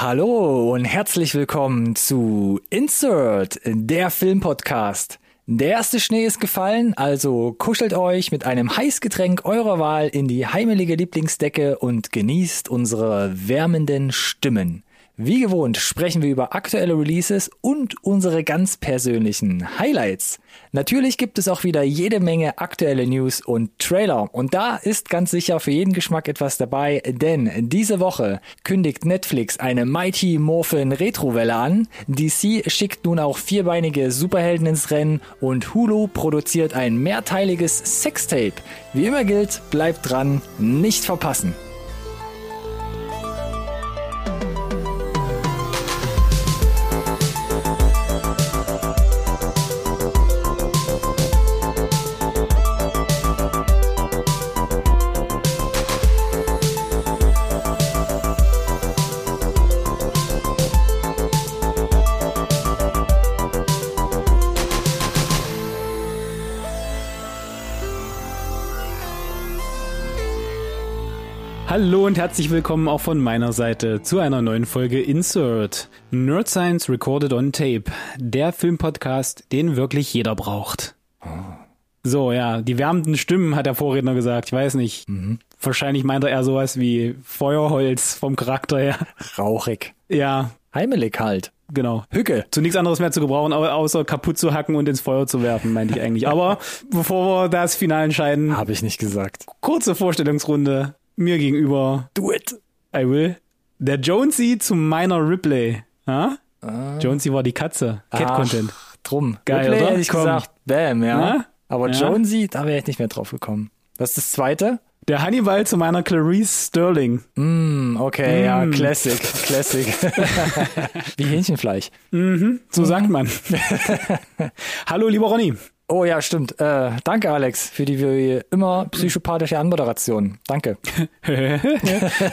Hallo und herzlich willkommen zu Insert, der Filmpodcast. Der erste Schnee ist gefallen, also kuschelt euch mit einem Heißgetränk eurer Wahl in die heimelige Lieblingsdecke und genießt unsere wärmenden Stimmen. Wie gewohnt sprechen wir über aktuelle Releases und unsere ganz persönlichen Highlights. Natürlich gibt es auch wieder jede Menge aktuelle News und Trailer. Und da ist ganz sicher für jeden Geschmack etwas dabei, denn diese Woche kündigt Netflix eine Mighty Morphin Retrowelle an. DC schickt nun auch vierbeinige Superhelden ins Rennen und Hulu produziert ein mehrteiliges Sextape. Wie immer gilt, bleibt dran, nicht verpassen. Hallo und herzlich willkommen auch von meiner Seite zu einer neuen Folge Insert. Nerd Science Recorded on Tape. Der Filmpodcast, den wirklich jeder braucht. So, ja, die wärmenden Stimmen hat der Vorredner gesagt. Ich weiß nicht. Mhm. Wahrscheinlich meint er eher sowas wie Feuerholz vom Charakter her. Rauchig. Ja, Heimelig halt. genau. Hücke. Zu nichts anderes mehr zu gebrauchen, au- außer kaputt zu hacken und ins Feuer zu werfen, meinte ich eigentlich. Aber bevor wir das Final entscheiden, Habe ich nicht gesagt. kurze Vorstellungsrunde. Mir gegenüber Do it. I will. Der Jonesy zu meiner Ripley. Ja? Jonesy war die Katze. Cat Ach, Content. Drum. Geil, Ripley oder? hätte ich Komm. gesagt, bam, ja. Na? Aber Ja. Jonesy, da wäre ich nicht mehr drauf gekommen. Was ist das zweite? Der Hannibal zu meiner Clarice Sterling. Hm, okay, ja, Mm. Classic, Classic. Wie Hähnchenfleisch. So sagt man. Hallo, lieber Ronny. Oh ja, stimmt. Äh, danke, Alex, für die wie immer psychopathische Anmoderation. Danke.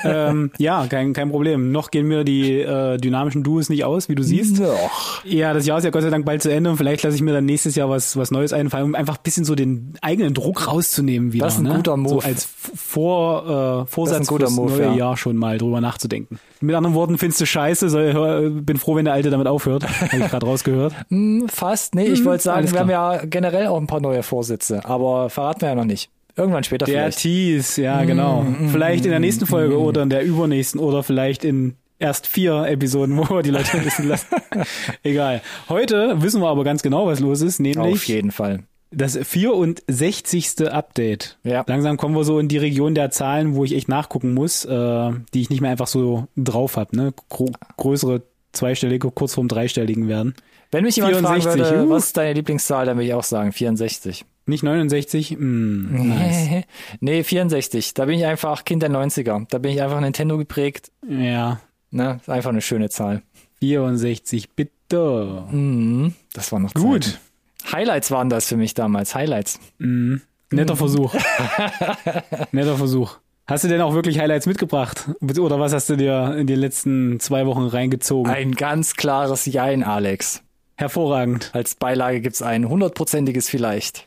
ähm, ja, kein, kein Problem. Noch gehen mir die äh, dynamischen Duos nicht aus, wie du siehst. Doch. Ja, das Jahr ist ja Gott sei Dank bald zu Ende und vielleicht lasse ich mir dann nächstes Jahr was, was Neues einfallen, um einfach ein bisschen so den eigenen Druck rauszunehmen wieder. Das ist ein ne? guter Move. So als Vor, äh, Vorsatz fürs Move, neue ja. Jahr schon mal drüber nachzudenken. Mit anderen Worten, findest du scheiße, soll, bin froh, wenn der Alte damit aufhört. Habe ich gerade rausgehört. Hm, fast. Nee, ich wollte sagen, wir haben ja generell auch ein paar neue Vorsätze, aber verraten wir ja noch nicht. Irgendwann später Der vielleicht. Tease, ja genau. vielleicht in der nächsten Folge oder in der übernächsten oder vielleicht in erst vier Episoden, wo wir die Leute wissen lassen. Egal. Heute wissen wir aber ganz genau, was los ist, Auf nämlich jeden Fall. das 64. Update. Ja. Langsam kommen wir so in die Region der Zahlen, wo ich echt nachgucken muss, äh, die ich nicht mehr einfach so drauf habe. Ne? Gro größere zweistellige, kurz vorm dreistelligen werden. Wenn mich jemand 64, fragen würde, uh. was ist deine Lieblingszahl, dann würde ich auch sagen 64. Nicht 69? Mm, nice. nee, 64. Da bin ich einfach Kind der 90er. Da bin ich einfach Nintendo geprägt. Ja, Ne, ist einfach eine schöne Zahl. 64, bitte. Mhm, das war noch Gut. Zeit. Highlights waren das für mich damals. Highlights. Mhm. Netter Versuch. Netter Versuch. Hast du denn auch wirklich Highlights mitgebracht? Oder was hast du dir in den letzten zwei Wochen reingezogen? Ein ganz klares Jein, Alex. Hervorragend. Als Beilage gibt's ein hundertprozentiges vielleicht.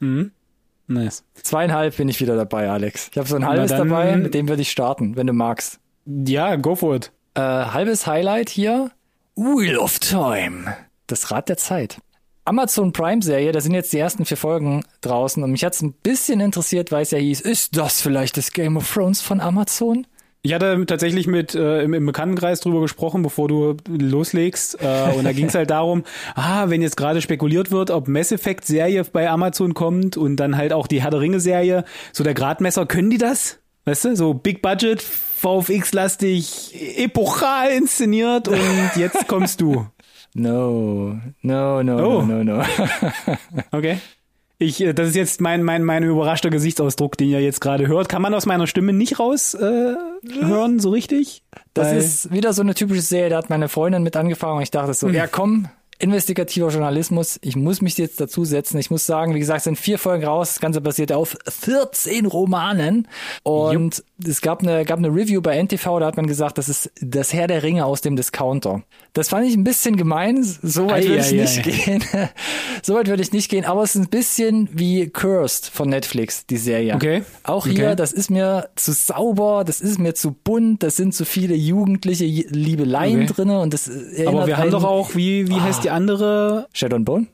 Nice. Zweieinhalb bin ich wieder dabei, Alex. Ich habe so ein halbes dann- dabei, mit dem würde ich starten, wenn du magst. Ja, go for it. Äh, halbes Highlight hier. Wheel of Time. Das Rad der Zeit. Amazon Prime Serie, da sind jetzt die ersten vier Folgen draußen und mich hat's ein bisschen interessiert, weil es ja hieß, ist das vielleicht das Game of Thrones von Amazon? Ich hatte tatsächlich mit äh, im, im Bekanntenkreis drüber gesprochen, bevor du loslegst. Äh, und da ging es halt darum, ah, wenn jetzt gerade spekuliert wird, ob Mass Effect Serie bei Amazon kommt und dann halt auch die Herr der Ringe Serie, so der Gradmesser, können die das? Weißt du, so Big Budget, VFX-lastig, epochal inszeniert und jetzt kommst du. No, no, no, Oh. no, no, no. Okay. Ich, äh, das ist jetzt mein, mein, mein überraschter Gesichtsausdruck, den ihr jetzt gerade hört. Kann man aus meiner Stimme nicht raus äh, hören, so richtig? Das Weil- ist wieder so eine typische Serie, da hat meine Freundin mit angefangen und ich dachte so, Hm. ja komm, investigativer Journalismus. Ich muss mich jetzt dazu setzen. Ich muss sagen, wie gesagt, es sind vier Folgen raus. Das Ganze basiert auf 14 Romanen. Und Jupp. es gab eine, gab eine Review bei NTV, da hat man gesagt, das ist das Herr der Ringe aus dem Discounter. Das fand ich ein bisschen gemein. So weit würde ich nicht gehen. so weit würde ich nicht gehen. Aber es ist ein bisschen wie Cursed von Netflix, die Serie. Okay. Auch hier, okay. das ist mir zu sauber, das ist mir zu bunt, das sind zu viele jugendliche Liebeleien okay. drinne und das Aber wir haben doch auch, wie, wie ah. heißt die andere? Shadow and Bone?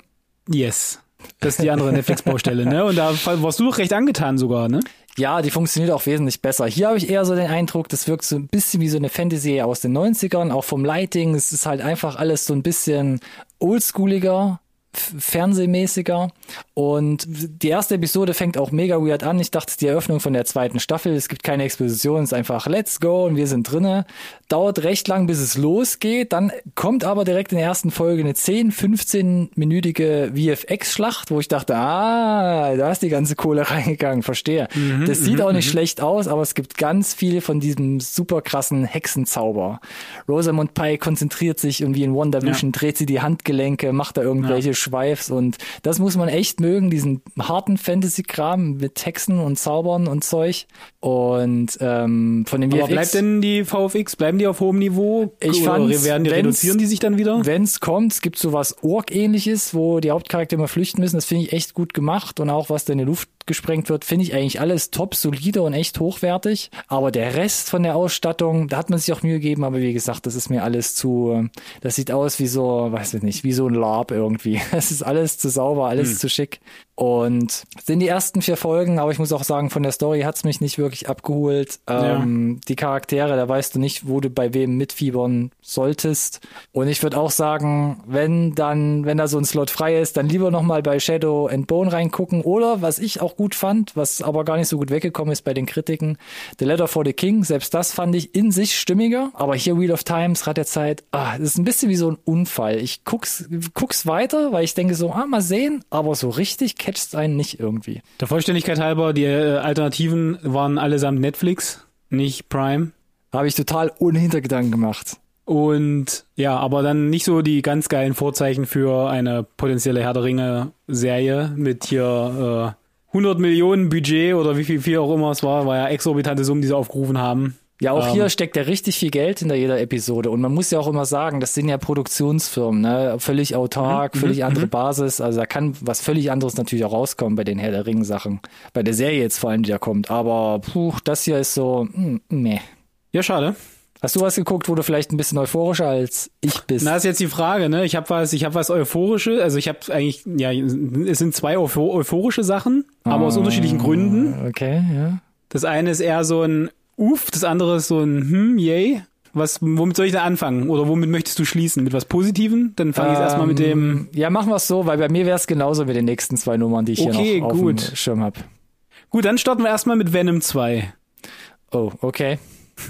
Yes. Das ist die andere Netflix-Baustelle, ne? Und da warst du doch recht angetan sogar, ne? Ja, die funktioniert auch wesentlich besser. Hier habe ich eher so den Eindruck, das wirkt so ein bisschen wie so eine Fantasy aus den 90ern, auch vom Lighting. Es ist halt einfach alles so ein bisschen oldschooliger, fernsehmäßiger. Und die erste Episode fängt auch mega weird an. Ich dachte, die Eröffnung von der zweiten Staffel. Es gibt keine Exposition, es ist einfach let's go und wir sind drinne. Dauert recht lang, bis es losgeht. Dann kommt aber direkt in der ersten Folge eine 10, 15-minütige VFX-Schlacht, wo ich dachte, ah, da ist die ganze Kohle reingegangen, verstehe. Mhm, das sieht auch nicht mhm. schlecht aus, aber es gibt ganz viel von diesem super krassen Hexenzauber. Rosamund Pike konzentriert sich irgendwie in ja. dreht sie die Handgelenke, macht da irgendwelche ja. Schweifs und das muss man echt mögen, diesen harten Fantasy-Kram mit Hexen und Zaubern und Zeug. Und ähm, von dem VFX. Aber bleibt denn die VFX, bleiben die auf hohem Niveau? Ich fand, werden die reduzieren die sich dann wieder? Wenn's kommt, es gibt so was Ork-ähnliches, wo die Hauptcharaktere immer flüchten müssen. Das finde ich echt gut gemacht und auch was da in die Luft gesprengt wird, finde ich eigentlich alles top, solide und echt hochwertig. Aber der Rest von der Ausstattung, da hat man sich auch Mühe gegeben, aber wie gesagt, das ist mir alles zu, das sieht aus wie so, weiß ich nicht, wie so ein Lab irgendwie. Es ist alles zu sauber, alles hm. zu schick. Und sind die ersten vier Folgen, aber ich muss auch sagen, von der Story hat's mich nicht wirklich abgeholt. Ähm, ja. Die Charaktere, da weißt du nicht, wo du bei wem mitfiebern solltest. Und ich würde auch sagen, wenn dann, wenn da so ein Slot frei ist, dann lieber nochmal bei Shadow and Bone reingucken. Oder was ich auch gut fand, was aber gar nicht so gut weggekommen ist bei den Kritiken, The Letter for the King, selbst das fand ich in sich stimmiger. Aber hier Wheel of Times, Rat der Zeit, ah, das ist ein bisschen wie so ein Unfall. Ich guck's, guck's weiter, weil ich denke so, ah, mal sehen, aber so richtig catcht einen nicht irgendwie. Der Vollständigkeit halber, die äh, Alternativen waren allesamt Netflix, nicht Prime. Habe ich total ohne Hintergedanken gemacht. Und ja, aber dann nicht so die ganz geilen Vorzeichen für eine potenzielle Herr der Ringe Serie mit hier äh, 100 Millionen Budget oder wie viel, viel auch immer es war, war ja exorbitante Summen, die sie aufgerufen haben. Ja, auch ähm, hier steckt ja richtig viel Geld hinter jeder Episode. Und man muss ja auch immer sagen, das sind ja Produktionsfirmen, ne? Völlig autark, mhm, völlig mhm, andere mhm. Basis. Also da kann was völlig anderes natürlich auch rauskommen bei den Herr der Ring-Sachen. Bei der Serie jetzt vor allem, die da kommt. Aber puh, das hier ist so, mh, hm, meh. Ja, schade. Hast du was geguckt, wo du vielleicht ein bisschen euphorischer als ich bist? Na, ist jetzt die Frage, ne? Ich habe was, ich habe was euphorische, also ich habe eigentlich ja, es sind zwei euphorische Sachen, aber aus ah, unterschiedlichen Gründen. Okay, ja. Das eine ist eher so ein Uff, das andere ist so ein Hm, yay. Was, womit soll ich da anfangen? Oder womit möchtest du schließen? Mit was Positivem? Dann fange ich ähm, erstmal mit dem. Ähm, ja, machen wir es so, weil bei mir wäre es genauso mit den nächsten zwei Nummern, die ich okay, hier noch auf gut. dem Schirm habe. Gut, dann starten wir erstmal mit Venom 2. Oh, okay.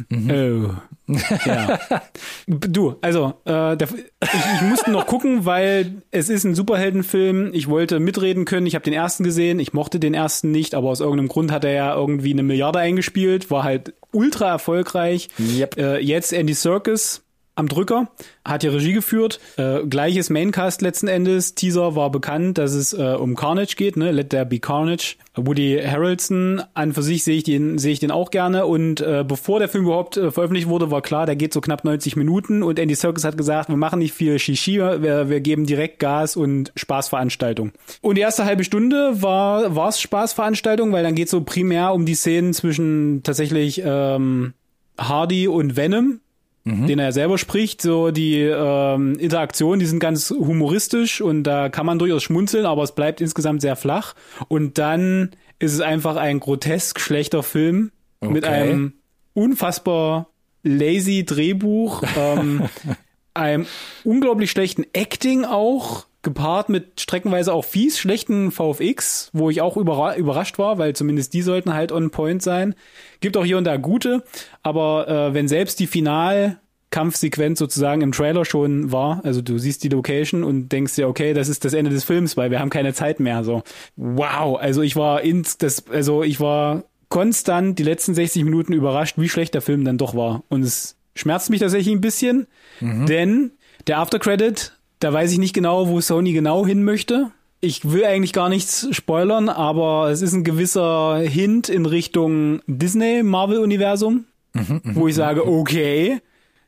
Mhm. Oh. Ja. du, also, äh, der, ich, ich musste noch gucken, weil es ist ein Superheldenfilm. Ich wollte mitreden können. Ich habe den ersten gesehen. Ich mochte den ersten nicht, aber aus irgendeinem Grund hat er ja irgendwie eine Milliarde eingespielt. War halt ultra erfolgreich. Yep. Äh, jetzt Andy Circus am Drücker, hat ja Regie geführt. Äh, gleiches Maincast letzten Endes. Teaser war bekannt, dass es äh, um Carnage geht, ne? Let There Be Carnage. Woody Harrelson, an für sich sehe ich den, sehe ich den auch gerne. Und äh, bevor der Film überhaupt äh, veröffentlicht wurde, war klar, der geht so knapp 90 Minuten. Und Andy Serkis hat gesagt, wir machen nicht viel Shishi, wir, wir geben direkt Gas und Spaßveranstaltung. Und die erste halbe Stunde war war's Spaßveranstaltung, weil dann geht so primär um die Szenen zwischen tatsächlich ähm, Hardy und Venom mhm. den er selber spricht. So die ähm, Interaktionen, die sind ganz humoristisch und da kann man durchaus schmunzeln, aber es bleibt insgesamt sehr flach. Und dann ist es einfach ein grotesk schlechter Film okay. mit einem unfassbar lazy Drehbuch, ähm, einem unglaublich schlechten Acting auch gepaart mit streckenweise auch fies schlechten VFX, wo ich auch überra überrascht war, weil zumindest die sollten halt on point sein. Gibt auch hier und da gute, aber äh, wenn selbst die Final-Kampfsequenz sozusagen im Trailer schon war, also du siehst die Location und denkst dir, okay, das ist das Ende des Films, weil wir haben keine Zeit mehr. So, wow, also ich war ins, das, also ich war konstant die letzten 60 Minuten überrascht, wie schlecht der Film dann doch war. Und es schmerzt mich tatsächlich ein bisschen, mhm. denn der Aftercredit Da weiß ich nicht genau, wo Sony genau hin möchte. Ich will eigentlich gar nichts spoilern, aber es ist ein gewisser Hint in Richtung Disney-Marvel-Universum, mhm, wo ich sage, okay,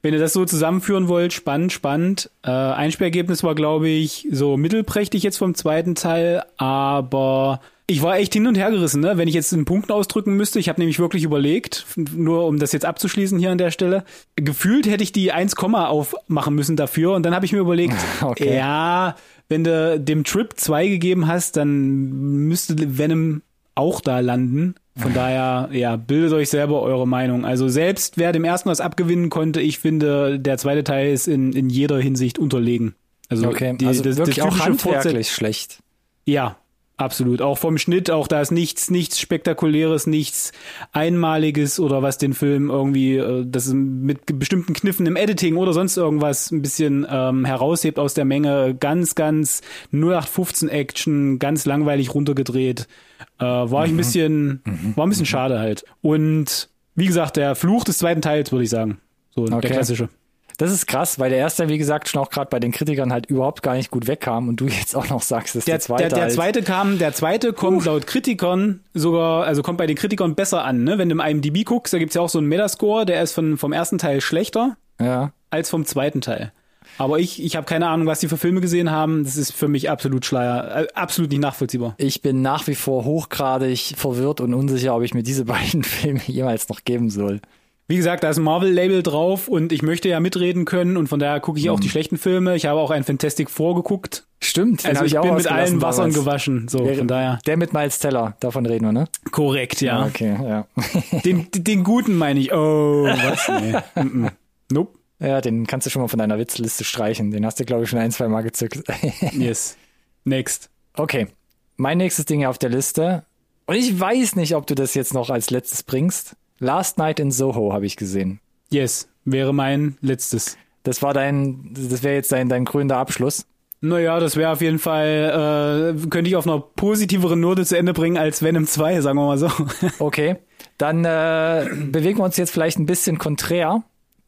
wenn ihr das so zusammenführen wollt, spannend, spannend. Äh, Einspielergebnis war, glaube ich, so mittelprächtig jetzt vom zweiten Teil, aber ich war echt hin und her gerissen, ne? wenn ich jetzt in Punkten ausdrücken müsste. Ich habe nämlich wirklich überlegt, nur um das jetzt abzuschließen hier an der Stelle. Gefühlt hätte ich die 1, aufmachen müssen dafür und dann habe ich mir überlegt, okay. ja, wenn du dem Trip 2 gegeben hast, dann müsste Venom auch da landen. Von daher, ja, bildet euch selber eure Meinung. Also selbst wer dem ersten was abgewinnen konnte, ich finde, der zweite Teil ist in, in jeder Hinsicht unterlegen. Also, okay, die, also das, wirklich das auch handwerklich schlecht. Ja, Absolut. Auch vom Schnitt, auch da ist nichts, nichts Spektakuläres, nichts Einmaliges oder was den Film irgendwie, äh, das ist mit bestimmten Kniffen im Editing oder sonst irgendwas ein bisschen ähm, heraushebt aus der Menge. Ganz, ganz 0815 Action, ganz langweilig runtergedreht. Äh, war ich ein mhm. bisschen, mhm. war ein bisschen schade halt. Und wie gesagt, der Fluch des zweiten Teils, würde ich sagen. So okay. der klassische. Das ist krass, weil der erste, wie gesagt, schon auch gerade bei den Kritikern halt überhaupt gar nicht gut wegkam und du jetzt auch noch sagst, dass der, der zweite. Der, der halt zweite kam, der zweite kommt uh. laut Kritikern sogar, also kommt bei den Kritikern besser an, ne? Wenn du im IMDb guckst, da gibt's ja auch so einen Metascore, der ist von, vom ersten Teil schlechter ja. als vom zweiten Teil. Aber ich, ich habe keine Ahnung, was die für Filme gesehen haben. Das ist für mich absolut Schleier, äh, absolut nicht nachvollziehbar. Ich bin nach wie vor hochgradig verwirrt und unsicher, ob ich mir diese beiden Filme jemals noch geben soll. Wie gesagt, da ist ein Marvel-Label drauf und ich möchte ja mitreden können und von daher gucke ich mhm. auch die schlechten Filme. Ich habe auch ein Fantastic vorgeguckt. Stimmt, also ich, ich bin mit allen Wassern gewaschen. So, der, von daher. Der mit Miles Teller, davon reden wir, ne? Korrekt, ja. Okay, ja. Den, den guten meine ich. Oh, was? Nee. mm -mm. Nope. Ja, den kannst du schon mal von deiner Witzliste streichen. Den hast du, glaube ich, schon ein, zwei Mal gezückt. yes. Next. Okay. Mein nächstes Ding auf der Liste. Und ich weiß nicht, ob du das jetzt noch als letztes bringst. Last Night in Soho habe ich gesehen. Yes, wäre mein letztes. Das war dein, das wäre jetzt dein, dein krönender Abschluss. Naja, das wäre auf jeden Fall, äh, könnte ich auf einer positiveren Note zu Ende bringen als Venom 2, sagen wir mal so. okay, dann äh, bewegen wir uns jetzt vielleicht ein bisschen konträr.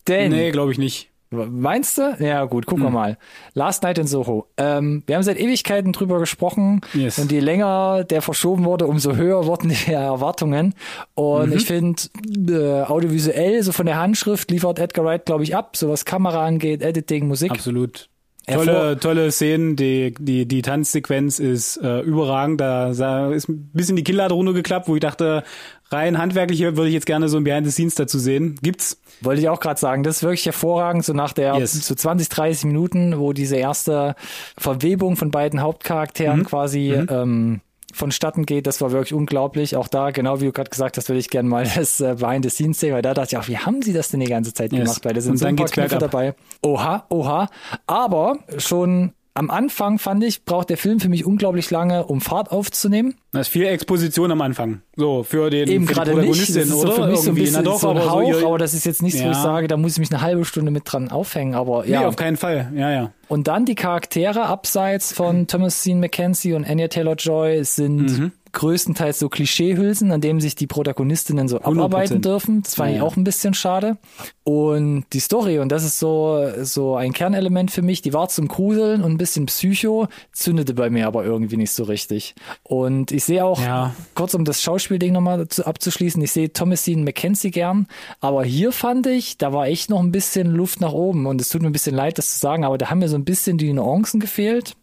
Denn nee, glaube ich nicht. Meinst du? Ja, gut, gucken hm. wir mal. Last Night in Soho. Ähm, wir haben seit Ewigkeiten drüber gesprochen. Yes. Und je länger der verschoben wurde, umso höher wurden die Erwartungen. Und mhm. ich finde, äh, audiovisuell, so von der Handschrift, liefert Edgar Wright, glaube ich, ab, so was Kamera angeht, Editing, Musik. Absolut. Tolle, tolle Szenen, die, die, die Tanzsequenz ist äh, überragend. Da, da ist ein bisschen die Kinnlade runtergeklappt, wo ich dachte, rein handwerklich würde ich jetzt gerne so ein Behind the Scenes dazu sehen. Gibt's? Wollte ich auch gerade sagen, das ist wirklich hervorragend, so nach der yes. so 20, 30 Minuten, wo diese erste Verwebung von beiden Hauptcharakteren mhm. quasi mhm. Ähm, vonstatten geht, das war wirklich unglaublich. Auch da, genau wie du gerade gesagt hast, würde ich gerne mal das äh, Behind the Scenes sehen, weil da dachte ich auch, wie haben sie das denn die ganze Zeit yes. gemacht? Weil da sind Und so ein paar Kniffe dabei. Oha, oha. Aber schon am Anfang fand ich, braucht der Film für mich unglaublich lange, um Fahrt aufzunehmen. Das ist viel Exposition am Anfang. So, für den Eben für gerade nicht. Das ist so für mich so ein bisschen doch, so ein Hauch, so, aber das ist jetzt nichts, ja. wo ich sage, da muss ich mich eine halbe Stunde mit dran aufhängen, aber ja. Nee, auf keinen Fall. Ja, ja. Und dann die Charaktere abseits von Thomas Sean McKenzie und Anya Taylor-Joy sind mhm größtenteils so Klischeehülsen, an dem sich die Protagonistinnen so 100%. abarbeiten dürfen. Das fand ja, ich auch ein bisschen schade. Und die Story, und das ist so, so ein Kernelement für mich, die war zum Gruseln und ein bisschen Psycho, zündete bei mir aber irgendwie nicht so richtig. Und ich sehe auch, ja. kurz um das Schauspielding nochmal abzuschließen, ich sehe Thomasine McKenzie gern, aber hier fand ich, da war echt noch ein bisschen Luft nach oben und es tut mir ein bisschen leid, das zu sagen, aber da haben mir so ein bisschen die Nuancen gefehlt,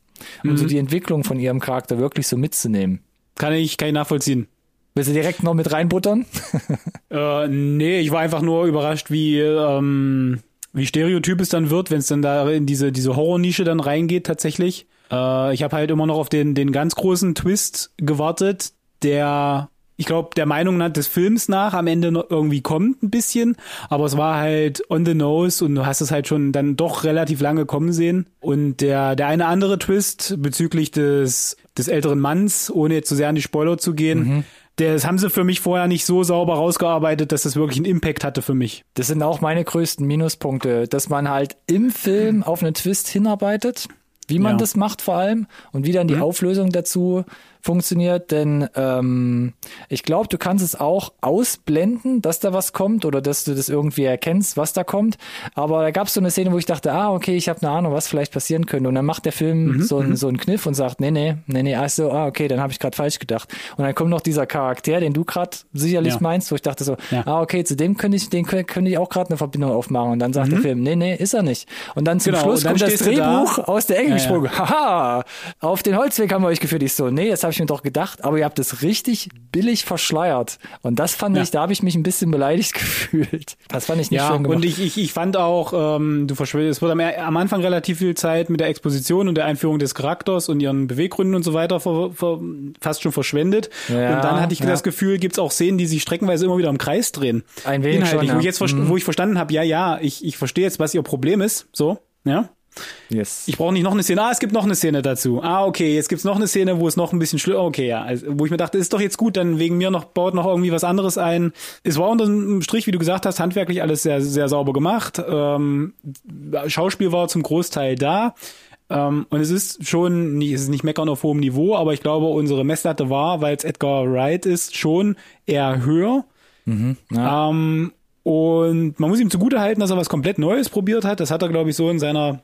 um mhm. so die Entwicklung von ihrem Charakter wirklich so mitzunehmen. Kann ich, kann ich nachvollziehen. Willst du direkt noch mit reinbuttern? äh, nee, ich war einfach nur überrascht, wie, ähm, wie stereotyp es dann wird, wenn es dann da in diese, diese Horror-Nische dann reingeht tatsächlich. Äh, ich habe halt immer noch auf den, den ganz großen Twist gewartet, der ich glaube, der Meinung des Films nach am Ende noch irgendwie kommt ein bisschen, aber es war halt on the nose und du hast es halt schon dann doch relativ lange kommen sehen. Und der, der eine andere Twist bezüglich des, des älteren Manns, ohne jetzt zu sehr an die Spoiler zu gehen, mhm. Das haben sie für mich vorher nicht so sauber rausgearbeitet, dass das wirklich einen Impact hatte für mich. Das sind auch meine größten Minuspunkte, dass man halt im Film auf einen Twist hinarbeitet, wie man ja. das macht vor allem und wie dann die mhm. Auflösung dazu funktioniert, denn ähm, ich glaube, du kannst es auch ausblenden, dass da was kommt oder dass du das irgendwie erkennst, was da kommt. Aber da gab es so eine Szene, wo ich dachte, ah, okay, ich habe eine Ahnung, was vielleicht passieren könnte. Und dann macht der Film Mhm, so, einen, so einen Kniff und sagt, nee, nee, nee, nee, ach so, ah, okay, dann habe ich gerade falsch gedacht. Und dann kommt noch dieser Charakter, den du gerade sicherlich Ja. meinst, wo ich dachte so, Ja. ah, okay, zu dem könnte ich, den könnte ich auch gerade eine Verbindung aufmachen. Und dann sagt der Film, nee, nee, ist er nicht. Und dann zum Mhm. Genau, Schluss dann kommt das du da. Drehbuch aus der Ecke Ja, gesprungen. Haha, auf den Holzweg haben wir euch geführt. Ich so, nee, das habe ich mir doch gedacht, aber ihr habt es richtig billig verschleiert. Und das fand Ja. ich, da habe ich mich ein bisschen beleidigt gefühlt. Das fand ich nicht Ja, schön gemacht. und ich, ich, ich fand auch, ähm, du verschwendest, es wird am, am Anfang relativ viel Zeit mit der Exposition und der Einführung des Charakters und ihren Beweggründen und so weiter ver, ver, fast schon verschwendet. Ja, und dann hatte ich das Gefühl, gibt's auch Szenen, die sich streckenweise immer wieder im Kreis drehen. Ein wenig Inhaltlich, schon, wo, ich jetzt, verst- Mhm. wo ich verstanden habe, ja, ja, ich, ich verstehe jetzt, was ihr Problem ist, so, ja. Yes. Ich brauche nicht noch eine Szene. Ah, es gibt noch eine Szene dazu. Ah, okay, jetzt gibt's noch eine Szene, wo es noch ein bisschen schlimmer. Okay, ja. Also, wo ich mir dachte, ist doch jetzt gut, dann wegen mir noch baut noch irgendwie was anderes ein. Es war unter dem Strich, wie du gesagt hast, handwerklich alles sehr, sehr sauber gemacht. Ähm, Schauspiel war zum Großteil da. Ähm, und es ist schon, nicht, es ist nicht meckern auf hohem Niveau, aber ich glaube, unsere Messlatte war, weil es Edgar Wright ist, schon eher höher. ja. Ähm, und man muss ihm zugute halten, dass er was komplett Neues probiert hat. Das hat er, glaube ich, so in seiner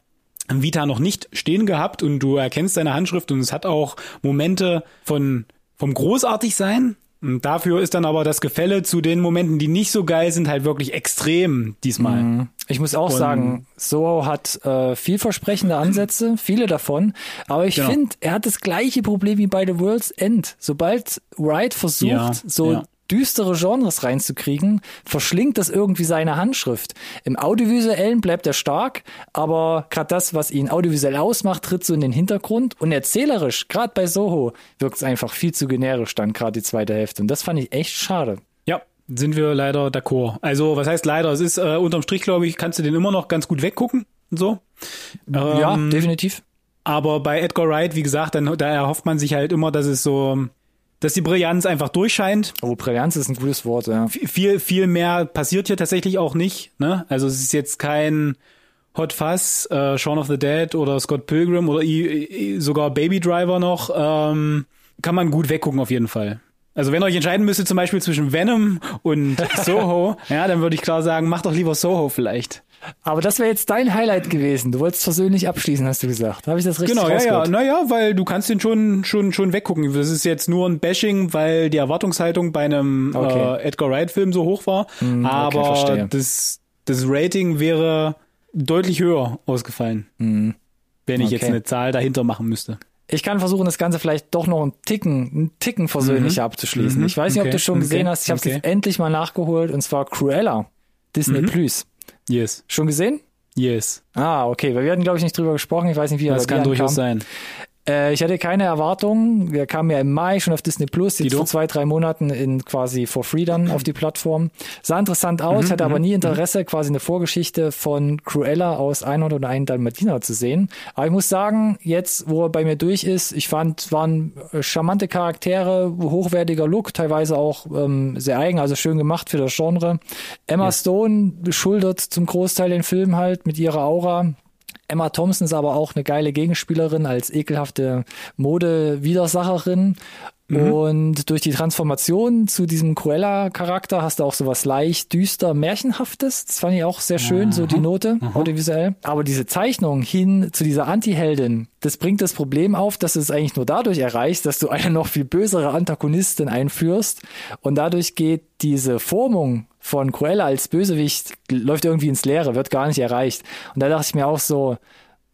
Vita noch nicht stehen gehabt und du erkennst seine Handschrift und es hat auch Momente von vom großartig sein. Und dafür ist dann aber das Gefälle zu den Momenten, die nicht so geil sind, halt wirklich extrem diesmal. Ich muss auch Und- sagen, Soho hat äh, vielversprechende Ansätze, viele davon, aber ich Genau. finde, er hat das gleiche Problem wie bei The World's End. Sobald Wright versucht, Ja, so ja. Düstere Genres reinzukriegen, verschlingt das irgendwie seine Handschrift. Im Audiovisuellen bleibt er stark, aber gerade das, was ihn audiovisuell ausmacht, tritt so in den Hintergrund und erzählerisch, gerade bei Soho, wirkt es einfach viel zu generisch dann gerade die zweite Hälfte und das fand ich echt schade. Ja, sind wir leider d'accord. Also, was heißt leider? Es ist äh, unterm Strich, glaube ich, kannst du den immer noch ganz gut weggucken und so. ja, Ähm, definitiv. Aber bei Edgar Wright, wie gesagt, dann, da erhofft man sich halt immer, dass es so, dass die Brillanz einfach durchscheint. Oh, Brillanz ist ein gutes Wort, ja. Viel, viel mehr passiert hier tatsächlich auch nicht. Ne? Also es ist jetzt kein Hot Fuzz, äh, Shaun of the Dead oder Scott Pilgrim oder i, i, sogar Baby Driver noch. Ähm, kann man gut weggucken auf jeden Fall. Also wenn ihr euch entscheiden müsstet zum Beispiel zwischen Venom und Soho, ja, dann würde ich klar sagen, macht doch lieber Soho vielleicht. Aber das wäre jetzt dein Highlight gewesen. Du wolltest persönlich abschließen, hast du gesagt. Habe ich das richtig Genau, ja, ja. rausgehört? Naja, weil du kannst den schon, schon, schon weggucken. Das ist jetzt nur ein Bashing, weil die Erwartungshaltung bei einem Okay. äh, Edgar Wright-Film so hoch war. Aber verstehe. das, das Rating wäre deutlich höher ausgefallen, wenn ich jetzt Okay. eine Zahl dahinter machen müsste. Ich kann versuchen, das Ganze vielleicht doch noch einen Ticken, einen Ticken versöhnlicher abzuschließen. Mhm. Ich weiß nicht, ob Okay. du schon gesehen Okay. hast. Ich habe es Okay. jetzt endlich mal nachgeholt und zwar Cruella. Disney Mhm. Plus. Yes, Schon gesehen? yes. Ah, okay. Weil wir hatten, glaube ich, nicht drüber gesprochen. Ich weiß nicht, wie er Das kann durchaus sein. Äh, ich hatte keine Erwartungen. Der kam ja im Mai schon auf Disney Plus, jetzt vor zwei, drei Monaten in quasi for free dann auf die Plattform. Sah interessant Mhm, aus, hatte aber nie Interesse, quasi eine Vorgeschichte von Cruella aus 101 Dalmatiner zu sehen. Aber ich muss sagen, jetzt, wo er bei mir durch ist, ich fand, waren äh, charmante Charaktere, hochwertiger Look, teilweise auch ähm, sehr eigen, also schön gemacht für das Genre. Emma Stone schuldet zum Großteil den Film halt mit ihrer Aura. Emma Thompson ist aber auch eine geile Gegenspielerin als ekelhafte Mode-Widersacherin. Und durch die Transformation zu diesem Cruella-Charakter hast du auch sowas leicht düster Märchenhaftes. Das fand ich auch sehr schön, so die Note audiovisuell. Aber diese Zeichnung hin zu dieser Anti-Heldin, das bringt das Problem auf, dass du es eigentlich nur dadurch erreichst, dass du eine noch viel bösere Antagonistin einführst. Und dadurch geht diese Formung von Cruella als Bösewicht läuft irgendwie ins Leere, wird gar nicht erreicht. Und da dachte ich mir auch so,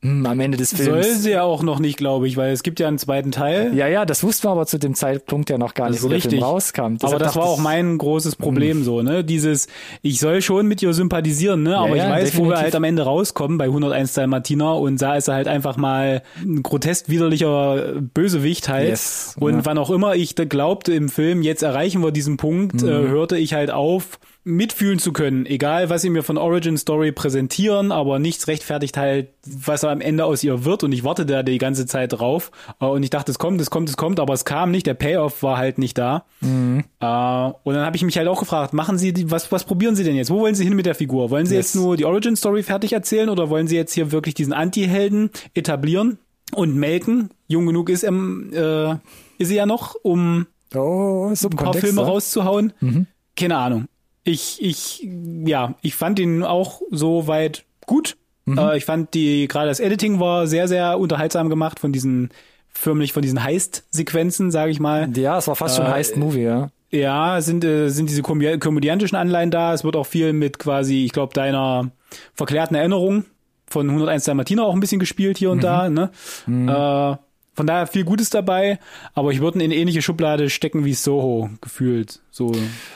hm, am Ende des Soll Films. sie ja auch noch nicht, glaube ich, weil es gibt ja einen zweiten Teil. Ja, ja, das wussten wir aber zu dem Zeitpunkt ja noch gar Das nicht, wo der richtig. Film rauskam. Aber Deshalb das dachte war auch mein großes Problem so, ne? Dieses, ich soll schon mit ihr sympathisieren, ne? Aber ja, ich weiß, wo wir definitiv. halt am Ende rauskommen bei 101 Dalmatiner und da ist er halt einfach mal ein grotesk widerlicher Bösewicht halt. Yes, und ja. wann auch immer ich da glaubte im Film, jetzt erreichen wir diesen Punkt, Mhm. äh, hörte ich halt auf, mitfühlen zu können. Egal, was sie mir von Origin Story präsentieren, aber nichts rechtfertigt halt, was am Ende aus ihr wird. Und ich warte da die ganze Zeit drauf. Äh, Und ich dachte, es kommt, es kommt, es kommt, aber es kam nicht. Der Payoff war halt nicht da. Äh, und dann habe ich mich halt auch gefragt, machen Sie die, was, was probieren Sie denn jetzt? Wo wollen Sie hin mit der Figur? Wollen Sie Yes. jetzt nur die Origin Story fertig erzählen oder wollen Sie jetzt hier wirklich diesen Anti-Helden etablieren? Und melken, jung genug ist, ähm, äh, ist sie ja noch, um Oh, ein paar Subkontext. Filme ne? rauszuhauen. Mhm. Keine Ahnung. Ich, ich, ja, ich fand ihn auch so weit gut. Mhm. Äh, ich fand die, gerade das Editing war sehr, sehr unterhaltsam gemacht von diesen, förmlich von diesen Heist-Sequenzen, sage ich mal. Ja, es war fast schon ein Äh, Heist-Movie, ja. Ja, sind, äh, sind diese komö- komödiantischen Anleihen da. Es wird auch viel mit quasi, ich glaube, deiner verklärten Erinnerung von 101 Dalmatiner auch ein bisschen gespielt hier und da. Ne? Äh, von daher viel Gutes dabei, aber ich würde ihn in eine ähnliche Schublade stecken wie Soho gefühlt. So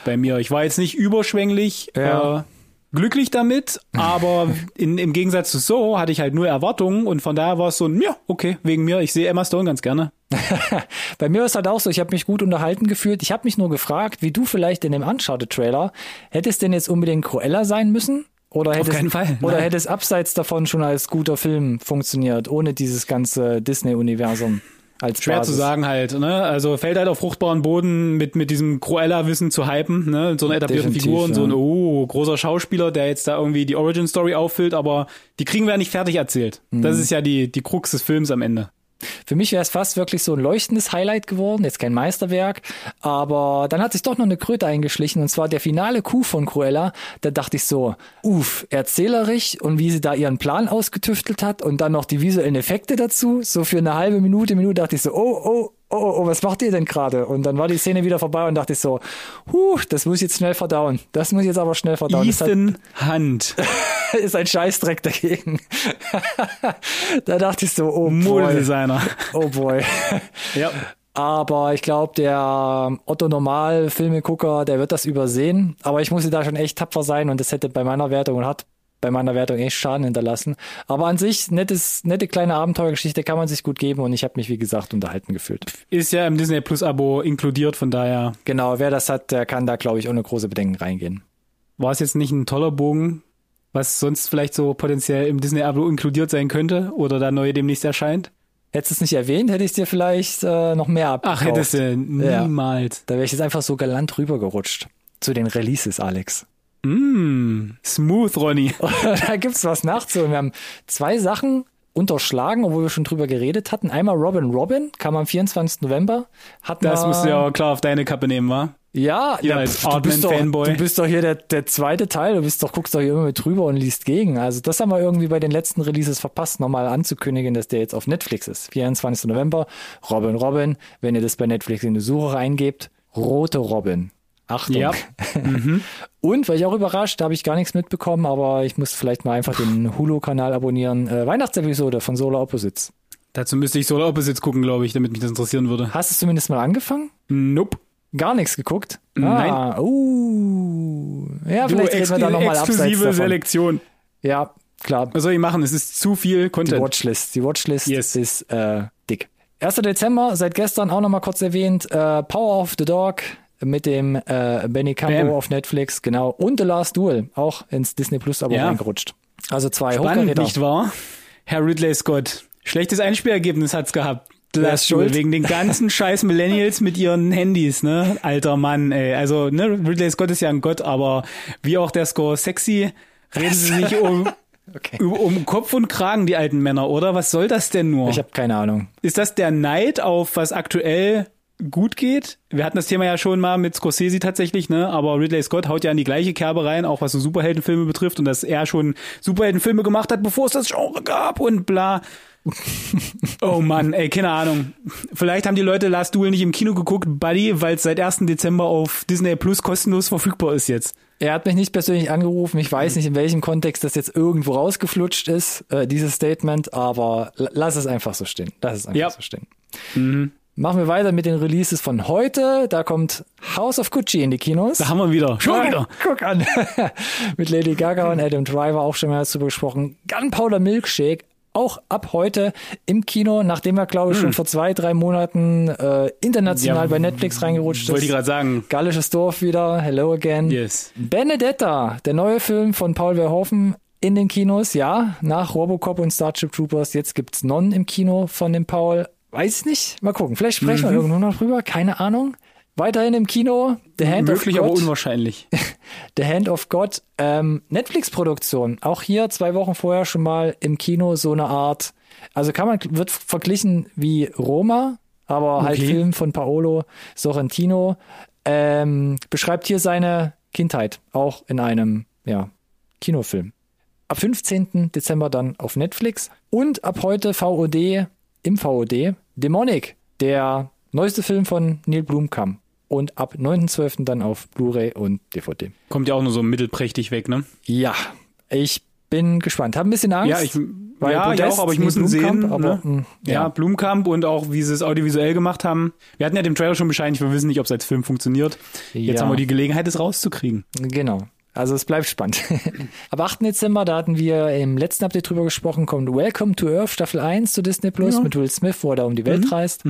bei mir. Ich war jetzt nicht überschwänglich Ja. äh, glücklich damit, aber in, im Gegensatz zu Soho hatte ich halt nur Erwartungen und von daher war es so, ein, ja, okay, wegen mir. Ich sehe Emma Stone ganz gerne. Bei mir ist halt auch so, ich habe mich gut unterhalten gefühlt. Ich habe mich nur gefragt, wie du vielleicht in dem Uncharted-Trailer, hätte es denn jetzt unbedingt Cruella sein müssen? Oder hätte keinen es, Fall, Oder hätte es abseits davon schon als guter Film funktioniert, ohne dieses ganze Disney-Universum als Schwer Basis? zu sagen halt, ne? Also fällt halt auf fruchtbaren Boden mit, mit diesem Cruella-Wissen zu hypen, ne? So eine etablierte Figur und so ein, oh, großer Schauspieler, der jetzt da irgendwie die Origin-Story auffüllt, aber die kriegen wir ja nicht fertig erzählt. Mhm. Das ist ja die, die Krux des Films am Ende. Für mich wäre es fast wirklich so ein leuchtendes Highlight geworden, jetzt kein Meisterwerk, aber dann hat sich doch noch eine Kröte eingeschlichen und zwar der finale Coup von Cruella. Da dachte ich so, uff, erzählerisch und wie sie da ihren Plan ausgetüftelt hat und dann noch die visuellen Effekte dazu. So für eine halbe Minute, Minute dachte ich so, oh, oh, oh, oh, oh was macht ihr denn gerade? Und dann war die Szene wieder vorbei und dachte ich so, huh, das muss ich jetzt schnell verdauen. Das muss ich jetzt aber schnell verdauen. Ethan Hunt. ist ein Scheißdreck dagegen. da dachte ich so, oh boy, Modedesigner. oh boy. ja. Aber ich glaube, der Otto Normal Filmegucker, der wird das übersehen. Aber ich musste da schon echt tapfer sein und das hätte bei meiner Wertung und hat bei meiner Wertung echt Schaden hinterlassen. Aber an sich, nettes, nette kleine Abenteuergeschichte kann man sich gut geben und ich habe mich, wie gesagt, unterhalten gefühlt. Ist ja im Disney Plus Abo inkludiert, von daher Genau, wer das hat, der kann da, glaube ich, ohne große Bedenken reingehen. war es jetzt nicht ein toller Bogen, was sonst vielleicht so potenziell im Disney Abo inkludiert sein könnte oder da neu demnächst erscheint. Hättest du es nicht erwähnt, hätte ich dir vielleicht äh, noch mehr abgekauft. Ach, hättest du Ja. niemals. Da wäre ich jetzt einfach so galant rübergerutscht. Zu den Releases, Alex. Mm, smooth, Ronny. da gibt's was nachzuholen. Wir haben zwei Sachen unterschlagen, obwohl wir schon drüber geredet hatten. Einmal Robin Robin, kam am 24. November. Hatten Das musst du ja auch klar auf deine Kappe nehmen, wa? Ja, ja als du, bist doch, Aardman-Fanboy. du bist doch hier der, der zweite Teil. Du bist doch, guckst doch hier immer mit drüber und liest gegen. Also das haben wir irgendwie bei den letzten Releases verpasst, nochmal anzukündigen, dass der jetzt auf Netflix ist. 24. November, Robin Robin. Wenn ihr das bei Netflix in die Suche reingebt, rote Robin. Achtung. Ja. Und, weil ich auch überrascht, da habe ich gar nichts mitbekommen, aber ich muss vielleicht mal einfach den Hulu-Kanal abonnieren. Äh, Weihnachtsepisode von Solar Opposites. Dazu müsste ich Solar Opposites gucken, glaube ich, damit mich das interessieren würde. Hast du es zumindest mal angefangen? Nope. Gar nichts geguckt? Nein. Ah, uh. Ja, Du, vielleicht reden wir da nochmal abseits exklusive. Selektion. Ja, klar. Was soll ich machen? Es ist zu viel Die Content. Watchlist. Die Watchlist Yes. ist äh, dick. 1. Dezember, seit gestern auch nochmal kurz erwähnt, äh, Power of the Dog mit dem äh, Benny Campo Bam. auf Netflix, genau. Und The Last Duel, auch ins Disney Plus Abo Ja. reingerutscht. Also zwei Spannend, nicht wahr? Herr Ridley Scott. Schlechtes Einspielergebnis hat's gehabt. Wer Last? Duel, Wegen den ganzen scheiß Millennials mit ihren Handys, ne? Alter Mann, ey. Also, ne, Ridley Scott ist ja ein Gott, aber wie auch der Score sexy, reden sie sich um, Okay. um Kopf und Kragen, die alten Männer, oder? Was soll das denn nur? Ich habe keine Ahnung. Ist das der Neid auf was aktuell gut geht? Wir hatten das Thema ja schon mal mit Scorsese tatsächlich, ne? Aber Ridley Scott haut ja in die gleiche Kerbe rein, auch was so Superheldenfilme betrifft und dass er schon Superheldenfilme gemacht hat, bevor es das Genre gab und bla. oh Mann, ey, keine Ahnung. Vielleicht haben die Leute Last Duel nicht im Kino geguckt, Buddy, weil es seit 1. Dezember auf Disney Plus kostenlos verfügbar ist jetzt. Er hat mich nicht persönlich angerufen. Ich weiß nicht, in welchem Kontext das jetzt irgendwo rausgeflutscht ist, äh, dieses Statement, aber lass es einfach so stehen. Lass es einfach Ja. so stehen. Machen wir weiter mit den Releases von heute. Da kommt House of Gucci in die Kinos. Da haben wir wieder. Schon Ah, wieder. Guck an. mit Lady Gaga und Adam Driver auch schon mal dazu besprochen. Gunpowder Milkshake. Auch ab heute im Kino, nachdem er, glaube ich, schon vor zwei, drei Monaten äh, international Hm. Ja, bei Netflix reingerutscht Wollte ich ist. gerade sagen. Gallisches Dorf wieder, Hello Again. Yes. Benedetta, der neue Film von Paul Verhoeven in den Kinos, ja, nach Robocop und Starship Troopers. Jetzt gibt's Non im Kino von dem Paul. Weiß ich nicht. Mal gucken. Vielleicht sprechen wir irgendwo noch drüber. Keine Ahnung. Weiterhin im Kino, The Hand Möglich, of aber God. unwahrscheinlich. The Hand of God, ähm, Netflix-Produktion. Auch hier zwei Wochen vorher schon mal im Kino so eine Art, also kann man, wird verglichen wie Roma, aber halt Okay. Film von Paolo Sorrentino. Ähm, beschreibt hier seine Kindheit, auch in einem, ja, Kinofilm. Ab 15. Dezember dann auf Netflix und ab heute VOD im VOD Demonic, der neueste Film von Neil Blomkamp. Und ab 9.12. dann auf Blu-ray und DVD. Kommt ja auch nur so mittelprächtig weg, ne? Ja, ich bin gespannt. Hab ein bisschen Angst. Ja, ich, weil ja, ich Podest auch, aber ich muss ihn Blumkamp, sehen. aber, ne? mh, ja. ja. Blumkamp und auch, wie sie es audiovisuell gemacht haben. Wir hatten ja dem Trailer schon bescheinigt, wir wissen nicht, ob es als Film funktioniert. Jetzt Ja. haben wir die Gelegenheit, es rauszukriegen. Genau. Also es bleibt spannend. Ab 8. Dezember, da hatten wir im letzten Update drüber gesprochen, kommt Welcome to Earth Staffel 1 zu Disney Plus Ja. mit Will Smith, wo er da um die Mhm. Welt reist.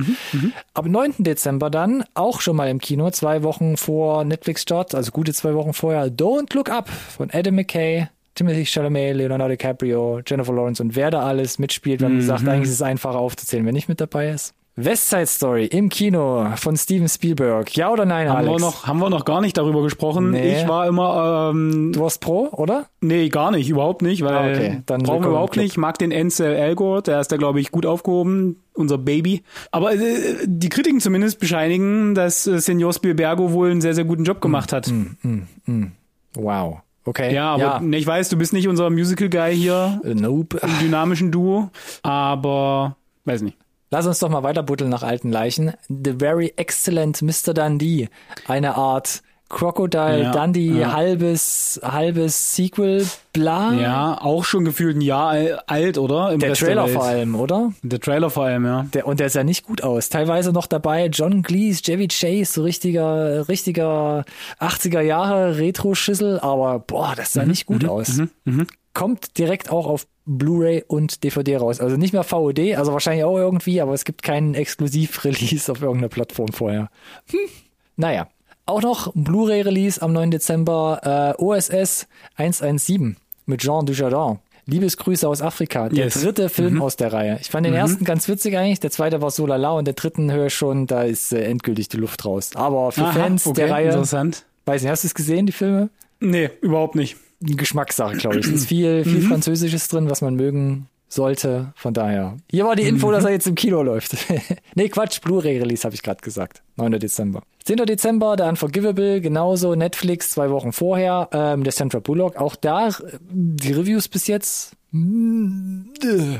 Ab 9. Dezember dann, auch schon mal im Kino, zwei Wochen vor Netflix-Start, also gute zwei Wochen vorher, Don't Look Up von Adam McKay, Timothy Chalamet, Leonardo DiCaprio, Jennifer Lawrence und wer da alles mitspielt. Wir haben gesagt, eigentlich ist es einfacher aufzuzählen, wer nicht mit dabei ist. West Side Story im Kino von Steven Spielberg. Ja oder nein, Haben Alex? wir, noch, haben wir noch gar nicht darüber gesprochen. Nee. Ich war immer, ähm, Du warst pro, oder? nee, gar nicht, überhaupt nicht, weil Ah, okay. Dann brauchen wir überhaupt nicht. Mag den Ansel Elgort, der ist da, glaube ich, gut aufgehoben, unser Baby. Aber äh, die Kritiken zumindest bescheinigen, dass äh, Senor Spielbergo wohl einen sehr, sehr guten Job gemacht hat. Wow. Okay. Ja, aber ne, ich weiß, du bist nicht unser Musical-Guy hier Äh, Nope. im dynamischen Duo, aber weiß nicht. Lass uns doch mal weiter buddeln nach alten Leichen. The Very Excellent Mr. Dundee. Eine Art Crocodile Ja, Dundee, ja. halbes, halbes Sequel, bla. Ja, auch schon gefühlt ein Jahr al- alt, oder? Im Der Rest Trailer der vor allem, oder? Der Trailer vor allem, ja. Der, und der sah nicht gut aus. Teilweise noch dabei John Cleese, Chevy Chase, so richtiger, richtiger 80er Jahre Retro-Schüssel, aber boah, das Mhm, sah nicht gut aus. Kommt direkt auch auf Blu-ray und DVD raus. Also nicht mehr VOD, also wahrscheinlich auch irgendwie, aber es gibt keinen Exklusiv-Release auf irgendeiner Plattform vorher. Hm. Naja. Auch noch Blu-ray-Release am 9. Dezember, äh, OSS 117 mit Jean Dujardin. Liebesgrüße aus Afrika. Der Yes. dritte Film aus der Reihe. Ich fand den ersten ganz witzig eigentlich. Der zweite war so lala und der dritten höre ich schon, da ist äh, endgültig die Luft raus. Aber für Aha, Fans okay, der Reihe, Interessant. weiß nicht, hast du es gesehen, die Filme? Nee, überhaupt nicht. Geschmackssache, glaube ich. Es ist viel, viel Mhm. Französisches drin, was man mögen sollte. Von daher. Hier war die Mhm. Info, dass er jetzt im Kino läuft. nee, Quatsch, Blu-ray-Release habe ich gerade gesagt. 9. Dezember. 10. Dezember, der Unforgivable, genauso Netflix, zwei Wochen vorher. Ähm, der Sandra Bullock, auch da, äh, die Reviews bis jetzt. mm, äh.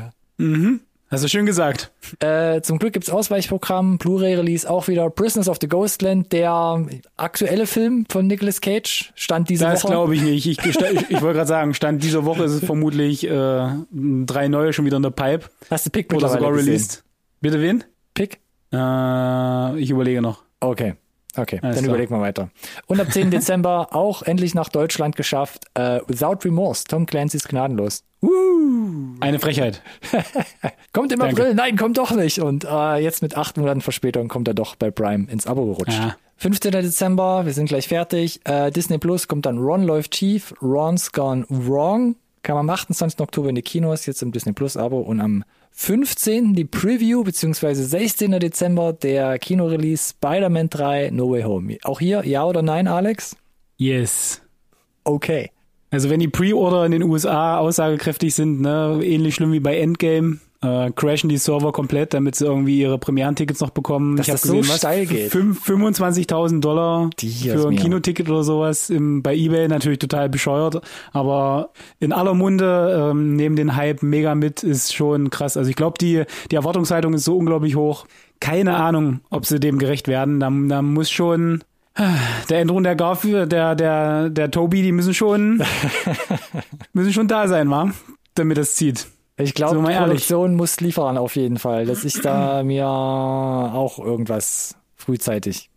Hast du schön gesagt. Äh, zum Glück gibt's Ausweichprogramm, Blu-ray-Release auch wieder Prisoners of the Ghostland, der aktuelle Film von Nicolas Cage, stand diese Das Woche. glaube ich nicht. Ich, ich, ich wollte gerade sagen, Stand dieser Woche ist es vermutlich äh, drei neue schon wieder in der Pipe. Hast du Pick Oder sogar released. Bitte wen? Pick? Äh, ich überlege noch. Okay. Okay, Alles dann klar. überleg mal weiter. Und ab 10. Dezember auch endlich nach Deutschland geschafft. Äh, Without Remorse, Tom Clancy's Gnadenlos. Eine Frechheit. Kommt im Danke. April, nein, kommt doch nicht. Und äh, jetzt mit acht Monaten Verspätung kommt er doch bei Prime ins Abo gerutscht. Ja. 15. Dezember, wir sind gleich fertig. Äh, Disney Plus kommt dann Ron läuft schief, Ron's Gone Wrong. Kam am 28. Oktober in die Kinos, jetzt im Disney Plus Abo. Und am 15. die Preview, beziehungsweise 16. Dezember der Kinorelease Spider-Man 3 No Way Home. Auch hier, ja oder nein, Alex? Yes. Okay. Also wenn die Pre-Order in den USA aussagekräftig sind, ne, ähnlich schlimm wie bei Endgame, äh, crashen die Server komplett, damit sie irgendwie ihre Premierentickets noch bekommen. Dass ich habe so gesehen, was steil geht. fünf- 25.000 Dollar Dios für ein mio. Kinoticket oder sowas im, bei eBay natürlich total bescheuert, aber in aller Munde ähm, neben den Hype mega mit ist schon krass. Also ich glaube, die die Erwartungshaltung ist so unglaublich hoch. Keine Ahnung, ob sie dem gerecht werden. Da, da muss schon der Andrew und der Garfield, der, der, der Toby, die müssen schon, müssen schon da sein, wa? Damit das zieht. Ich glaube, ehrlich. Produktion muss liefern auf jeden Fall, dass ich da mir auch irgendwas frühzeitig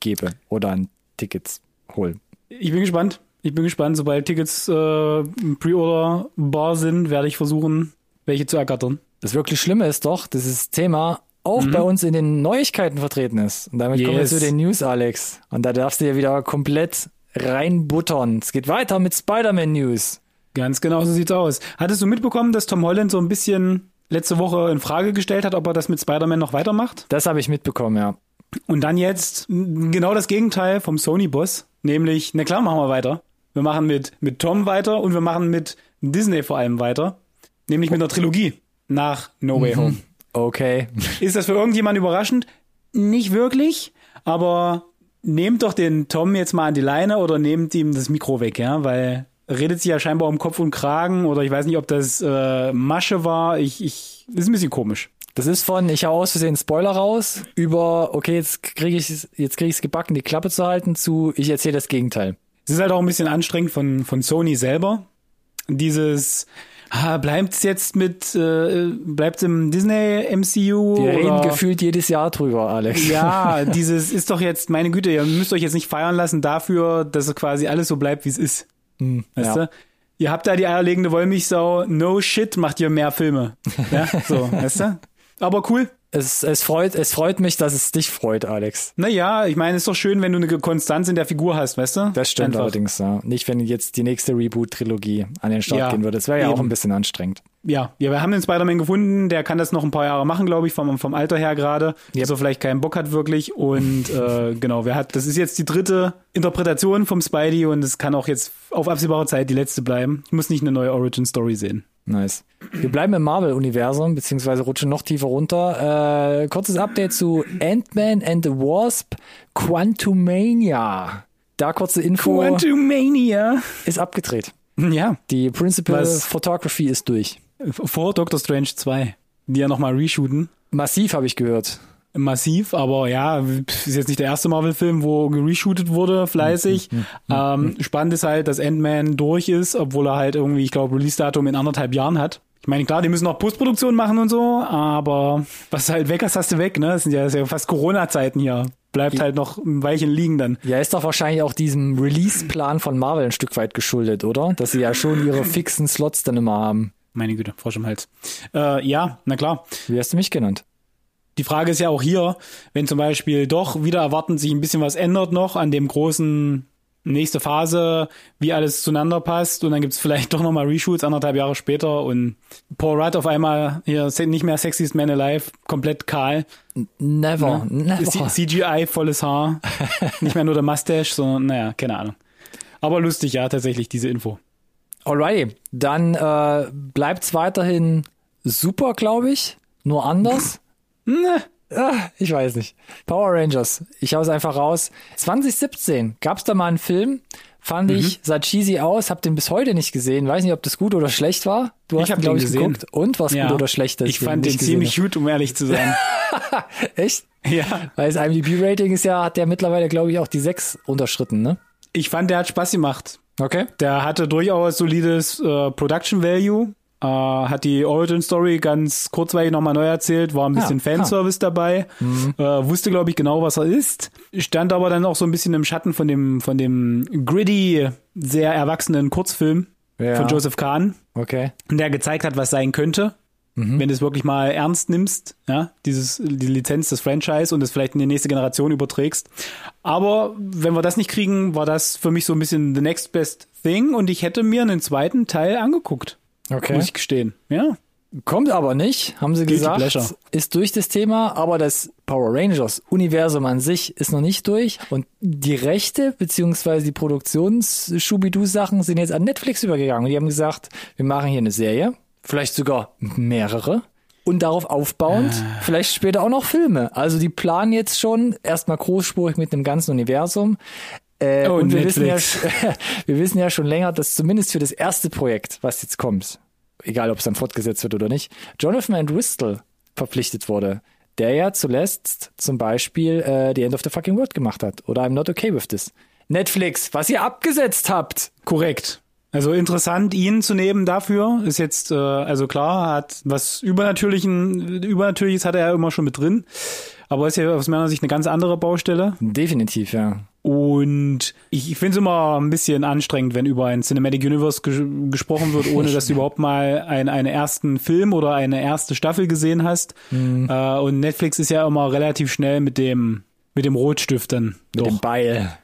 gebe oder an Tickets hole. Ich bin gespannt. Ich bin gespannt. Sobald Tickets äh, im Pre-Order bar sind, werde ich versuchen, welche zu ergattern. Das wirklich Schlimme ist doch, dass das Thema auch bei uns in den Neuigkeiten vertreten ist. Und damit kommen wir Mhm. Yes. zu den News, Alex. Und da darfst du ja wieder komplett reinbuttern. Es geht weiter mit Spider-Man News. Ganz genau so sieht's aus. Hattest du mitbekommen, dass Tom Holland so ein bisschen letzte Woche in Frage gestellt hat, ob er das mit Spider-Man noch weitermacht? Das habe ich mitbekommen, ja. Und dann jetzt genau das Gegenteil vom Sony-Boss, nämlich, na klar, machen wir weiter. Wir machen mit, mit Tom weiter und wir machen mit Disney vor allem weiter. Nämlich mit einer Trilogie nach No Way Home. Okay. Ist das für irgendjemand überraschend? Nicht wirklich, aber nehmt doch den Tom jetzt mal an die Leine oder nehmt ihm das Mikro weg, ja, weil redet sich ja scheinbar um Kopf und Kragen oder ich weiß nicht, ob das äh, Masche war. Ich, ich, ist ein bisschen komisch. Das ist von, ich hau aus Versehen Spoiler raus, über, okay, jetzt kriege ich jetzt krieg ich's gebacken, die Klappe zu halten, zu, ich erzähle das Gegenteil. Es ist halt auch ein bisschen anstrengend von, von Sony selber. Dieses, ah, bleibt's jetzt mit, äh, bleibt's im Disney MCU? Wir reden gefühlt jedes Jahr drüber, Alex. Ja, dieses ist doch jetzt, meine Güte, ihr müsst euch jetzt nicht feiern lassen dafür, dass es quasi alles so bleibt, wie es ist. Hm, Weißt ja. du? Ihr habt da die eierlegende Wollmilchsau, no shit, macht ihr mehr Filme. Ja, so, weißt du? Aber cool. Es, es, freut, es freut mich, dass es dich freut, Alex. Naja, ich meine, ist doch schön, wenn du eine Konstanz in der Figur hast, weißt du? Das stimmt Einfach. allerdings, ja. Nicht, wenn jetzt die nächste Reboot-Trilogie an den Start Ja, gehen würde. Das wäre ja auch ein bisschen anstrengend. Ja, ja, wir haben den Spider-Man gefunden, der kann das noch ein paar Jahre machen, glaube ich, vom, vom Alter her gerade, Yep. er vielleicht keinen Bock hat wirklich und äh, genau, wer hat, das ist jetzt die dritte Interpretation vom Spidey und es kann auch jetzt auf absehbare Zeit die letzte bleiben. Ich muss nicht eine neue Origin-Story sehen. Nice. Wir bleiben im Marvel-Universum, beziehungsweise rutschen noch tiefer runter. Äh, kurzes Update zu Ant-Man and the Wasp Quantumania. Da kurze Info Quantumania! ist abgedreht. Ja, Die Principal Was? Photography ist durch. vor Doctor Strange 2, die ja nochmal reshooten. Massiv habe ich gehört. Massiv, aber ja, ist jetzt nicht der erste Marvel-Film, wo reshootet wurde, fleißig. ähm, spannend ist halt, dass Ant-Man durch ist, obwohl er halt irgendwie, ich glaube, Release-Datum in anderthalb Jahren hat. Ich meine, klar, die müssen noch Postproduktion machen und so, aber was halt weg hast, hast du weg, ne? Das sind ja, das ist ja fast Corona-Zeiten hier. Bleibt halt noch ein Weilchen liegen dann. Ja, ist doch wahrscheinlich auch diesem Release-Plan von Marvel ein Stück weit geschuldet, oder? Dass sie ja schon ihre fixen Slots dann immer haben. Meine Güte, Frosch im Hals. Äh, ja, na klar. Wie hast du mich genannt? Die Frage ist ja auch hier, wenn zum Beispiel doch wieder erwarten sich ein bisschen was ändert noch an dem großen nächste Phase, wie alles zueinander passt und dann gibt's vielleicht doch nochmal Reshoots anderthalb Jahre später und Paul Rudd auf einmal hier nicht mehr Sexiest Man Alive, komplett kahl. Never, never. C- CGI, volles Haar, nicht mehr nur der Mustache, sondern naja, keine Ahnung. Aber lustig, ja, tatsächlich, diese Info. Alrighty, dann äh, bleibt's weiterhin super, glaube ich. Nur anders. Ne, Ah, ich weiß nicht. Power Rangers. Ich hau's einfach raus. 2017 gab's da mal einen Film. Fand Mhm. ich, sah cheesy aus, hab den bis heute nicht gesehen. Weiß nicht, ob das gut oder schlecht war. Du Ich hast hab ihn, glaub den ich, gesehen. geguckt. Und was gut oder schlecht ist. Ich fand den ziemlich gut, um ehrlich zu sein. Echt? ja. Weil das IMDb-Rating ist ja, hat der mittlerweile, glaube ich, auch die 6 unterschritten, ne? Ich fand, der hat Spaß gemacht. Okay. Der hatte durchaus solides äh, Production Value. Äh, hat die Origin Story ganz kurzweilig nochmal neu erzählt, war ein bisschen Ah, Fanservice dabei, äh, wusste glaube ich genau, was er ist, stand aber dann auch so ein bisschen im Schatten von dem von dem gritty, sehr erwachsenen Kurzfilm Ja. von Joseph Kahn, Okay. der gezeigt hat, was sein könnte. Mhm. Wenn du es wirklich mal ernst nimmst, ja, dieses, die Lizenz des Franchise und es vielleicht in die nächste Generation überträgst. Aber wenn wir das nicht kriegen, war das für mich so ein bisschen the next best thing und ich hätte mir einen zweiten Teil angeguckt. Okay. Muss ich gestehen. Ja. Kommt aber nicht, haben sie Guilty gesagt. pleasure. Ist durch das Thema, aber das Power Rangers Universum an sich ist noch nicht durch. Und die Rechte beziehungsweise die Produktions-Schubidu-Sachen sind jetzt an Netflix übergegangen. Und die haben gesagt, wir machen hier eine Serie, vielleicht sogar mehrere. Und darauf aufbauend Ah. vielleicht später auch noch Filme. Also die planen jetzt schon erstmal großspurig mit dem ganzen Universum. Äh, Oh, und wir wissen, ja, wir wissen ja schon länger, dass zumindest für das erste Projekt, was jetzt kommt, egal ob es dann fortgesetzt wird oder nicht, Jonathan Entwistle verpflichtet wurde, der ja zuletzt zum Beispiel äh, The End of the Fucking World gemacht hat oder I'm Not Okay With This. Netflix, was ihr abgesetzt habt. Korrekt. Also interessant, ihn zu nehmen dafür ist jetzt, äh, also klar, hat was übernatürlichen, übernatürliches hat er ja immer schon mit drin, aber ist ja aus meiner Sicht eine ganz andere Baustelle. Definitiv, ja. Und ich, ich finde es immer ein bisschen anstrengend, wenn über ein Cinematic Universe ges gesprochen wird, ohne dass du überhaupt mal ein, einen ersten Film oder eine erste Staffel gesehen hast. Mhm. Äh, und Netflix ist ja immer relativ schnell mit dem mit dem Rotstift dann. Mit Doch. dem Beil.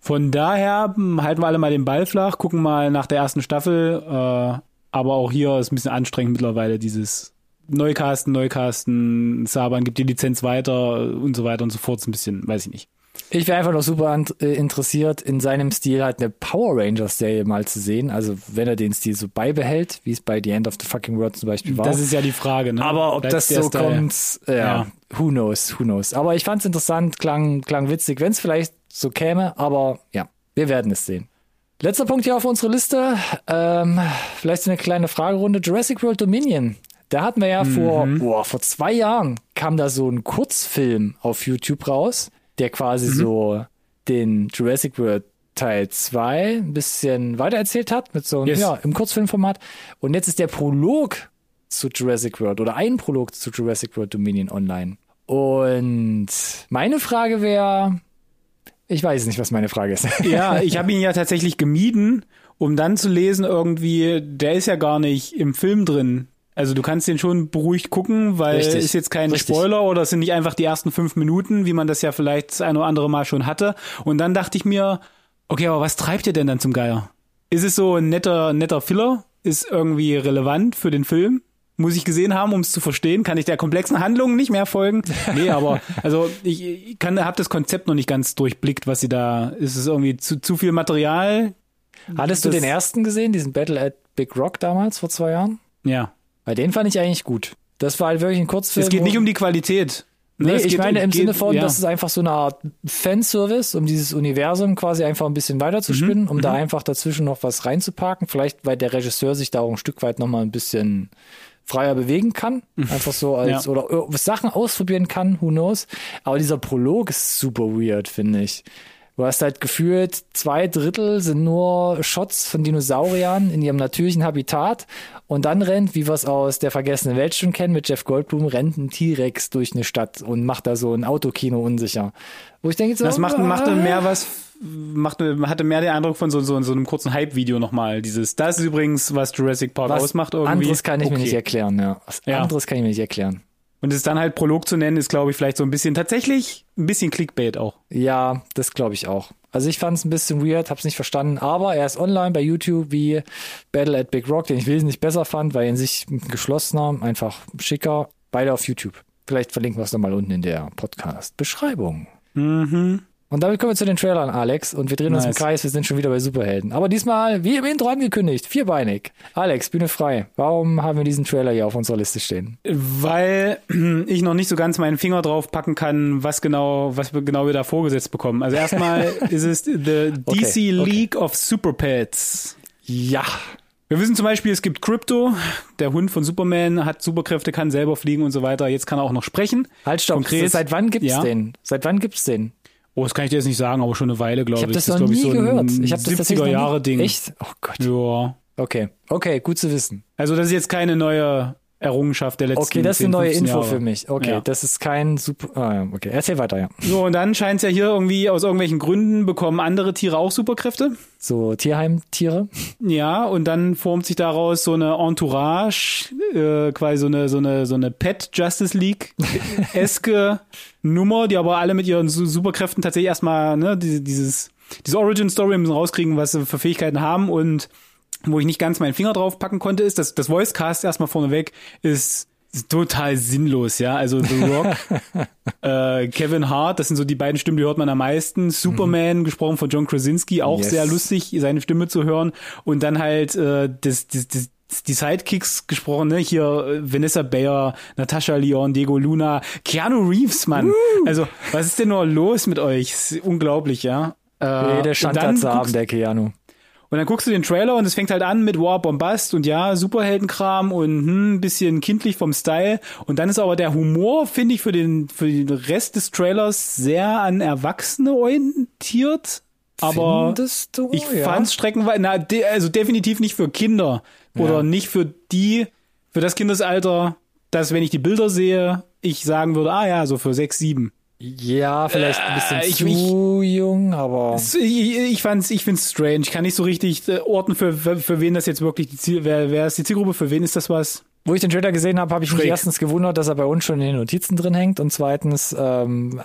Von daher halten wir alle mal den Ball flach, gucken mal nach der ersten Staffel. Äh, aber auch hier ist ein bisschen anstrengend mittlerweile dieses Neucasten, Neucasten, Saban gibt die Lizenz weiter und so weiter und so fort. Ist ein bisschen, weiß ich nicht. Ich wäre einfach noch super äh, interessiert, in seinem Stil halt eine Power Rangers Serie mal zu sehen. Also wenn er den Stil so beibehält, wie es bei The End of the Fucking World zum Beispiel war. Das ist ja die Frage. Ne? Aber ob Bleibt das so Style? kommt, ja, Ja. who knows, who knows. Aber ich fand's interessant, klang, klang witzig, wenn es vielleicht so käme. Aber ja, wir werden es sehen. Letzter Punkt hier auf unserer Liste. Ähm, vielleicht so eine kleine Fragerunde. Jurassic World Dominion. Da hatten wir ja vor, boah, vor zwei Jahren kam da so ein Kurzfilm auf YouTube raus, der quasi so den Jurassic World Teil 2 ein bisschen weitererzählt hat, mit so einem, Yes. ja, im Kurzfilmformat. Und jetzt ist der Prolog zu Jurassic World oder ein Prolog zu Jurassic World Dominion online. Und meine Frage wäre, ich weiß nicht, was meine Frage ist. Ja, ich habe ihn ja tatsächlich gemieden, um dann zu lesen irgendwie, der ist ja gar nicht im Film drin. Also du kannst den schon beruhigt gucken, weil Richtig. ist jetzt kein Richtig. Spoiler oder es sind nicht einfach die ersten fünf Minuten, wie man das ja vielleicht das ein oder andere Mal schon hatte. Und dann dachte ich mir, okay, aber was treibt ihr denn dann zum Geier? Ist es so ein netter, netter Filler? Ist irgendwie relevant für den Film? Muss ich gesehen haben, um es zu verstehen? Kann ich der komplexen Handlung nicht mehr folgen? Nee, aber also ich, ich kann, habe das Konzept noch nicht ganz durchblickt, was sie da. Ist es irgendwie zu, zu viel Material? Hattest du Das- den ersten gesehen, diesen Battle at Big Rock damals, vor zwei Jahren? Ja. Weil den fand ich eigentlich gut. Das war halt wirklich ein Kurzfilm. Es geht nicht um die Qualität. Ne, Nee, es ich meine im geht- Sinne von, ja. das ist einfach so eine Art Fanservice, um dieses Universum quasi einfach ein bisschen weiter zu spinnen, um da einfach dazwischen noch was reinzupacken. Vielleicht, weil der Regisseur sich da auch ein Stück weit nochmal ein bisschen freier bewegen kann. Einfach so als, Ja. oder ir- Sachen ausprobieren kann, who knows. Aber dieser Prolog ist super weird, finde ich. Du hast halt gefühlt, zwei Drittel sind nur Shots von Dinosauriern in ihrem natürlichen Habitat. Und dann rennt, wie wir es aus der vergessenen Welt schon kennen, mit Jeff Goldblum, rennt ein T-Rex durch eine Stadt und macht da so ein Autokino unsicher. Wo ich denke, so, Das macht, macht mehr was, macht, hatte mehr den Eindruck von so, so, so einem kurzen Hype-Video nochmal. Dieses, das ist übrigens, was Jurassic Park was ausmacht irgendwie. anderes kann ich mir Okay. nicht erklären, ja. Was Ja. anderes kann ich mir nicht erklären. Und es dann halt Prolog zu nennen, ist, glaube ich, vielleicht so ein bisschen, tatsächlich ein bisschen Clickbait auch. Ja, das glaube ich auch. Also ich fand es ein bisschen weird, hab's nicht verstanden, aber er ist online bei YouTube wie Battle at Big Rock, den ich wesentlich besser fand, weil in sich geschlossener, einfach schicker. Beide auf YouTube. Vielleicht verlinken wir es nochmal unten in der Podcast-Beschreibung. Mhm. Und damit kommen wir zu den Trailern, Alex. Und wir drehen uns im Nice. Kreis, wir sind schon wieder bei Superhelden. Aber diesmal, wie im Intro angekündigt, vierbeinig. Alex, Bühne frei. Warum haben wir diesen Trailer hier auf unserer Liste stehen? Weil ich noch nicht so ganz meinen Finger drauf packen kann, was genau, was wir genau wir da vorgesetzt bekommen. Also erstmal ist es the DC Okay, okay. League of Super Pets. Ja. Wir wissen zum Beispiel, es gibt Crypto, der Hund von Superman, hat Superkräfte, kann selber fliegen und so weiter. Jetzt kann er auch noch sprechen. Halt, stopp. Konkret. Seit wann gibt's Ja. den? Seit wann gibt's den? Oh, das kann ich dir jetzt nicht sagen, aber schon eine Weile, glaube Ich ich. habe das, noch nie so gehört. Ich habe das tatsächlich noch 70er nie- Jahre Ding. Echt? Oh Gott. Ja. Okay. Okay, gut zu wissen. Also das ist jetzt keine neue Errungenschaft der letzten Okay, das ist 10, eine neue 15 Info Jahre. für mich. Okay, Ja. das ist kein super. Ah, ja, okay, erzähl weiter, ja. So, und dann scheint es ja hier irgendwie aus irgendwelchen Gründen bekommen andere Tiere auch Superkräfte. So Tierheimtiere. Ja, und dann formt sich daraus so eine Entourage, äh, quasi so eine, so eine, so eine Pet Justice League eske Nummer, die aber alle mit ihren Su- Superkräften tatsächlich erstmal, ne, diese, dieses, diese Origin Story müssen rauskriegen, was sie für Fähigkeiten haben und wo ich nicht ganz meinen Finger drauf packen konnte, ist, dass das Voice Cast erstmal vorneweg ist, total sinnlos, ja. Also The Rock, äh, Kevin Hart, das sind so die beiden Stimmen, die hört man am meisten. Superman, gesprochen von John Krasinski, auch Yes. sehr lustig, seine Stimme zu hören. Und dann halt äh, das, das, das, die Sidekicks gesprochen, ne? Hier äh, Vanessa Bayer, Natascha Leon, Diego Luna, Keanu Reeves, Mann. Also, was ist denn nur los mit euch? Unglaublich, ja. Äh, Schandtat zu haben, guckst- der Keanu. und dann guckst du den Trailer und es fängt halt an mit War Bombast und ja, Superheldenkram und hm, ein bisschen kindlich vom Style. Und dann ist aber der Humor, finde ich, für den, für den Rest des Trailers sehr an Erwachsene orientiert. Aber Findest du? ich ja. fand's streckenweise, na, de, also definitiv nicht für Kinder. Oder Ja. nicht für die, für das Kindesalter, dass wenn ich die Bilder sehe, ich sagen würde, ah ja, so für sechs, sieben. Ja, vielleicht ein bisschen Äh, ich- zu jung, aber. Ich, ich fand's, ich find's strange. Ich kann nicht so richtig äh, orten, für, für, für wen das jetzt wirklich die Ziel, wer, wer ist die Zielgruppe, für wen ist das was? Wo ich den Trailer gesehen habe, habe ich mich Schräg. erstens gewundert, dass er bei uns schon in den Notizen drin hängt und zweitens ähm,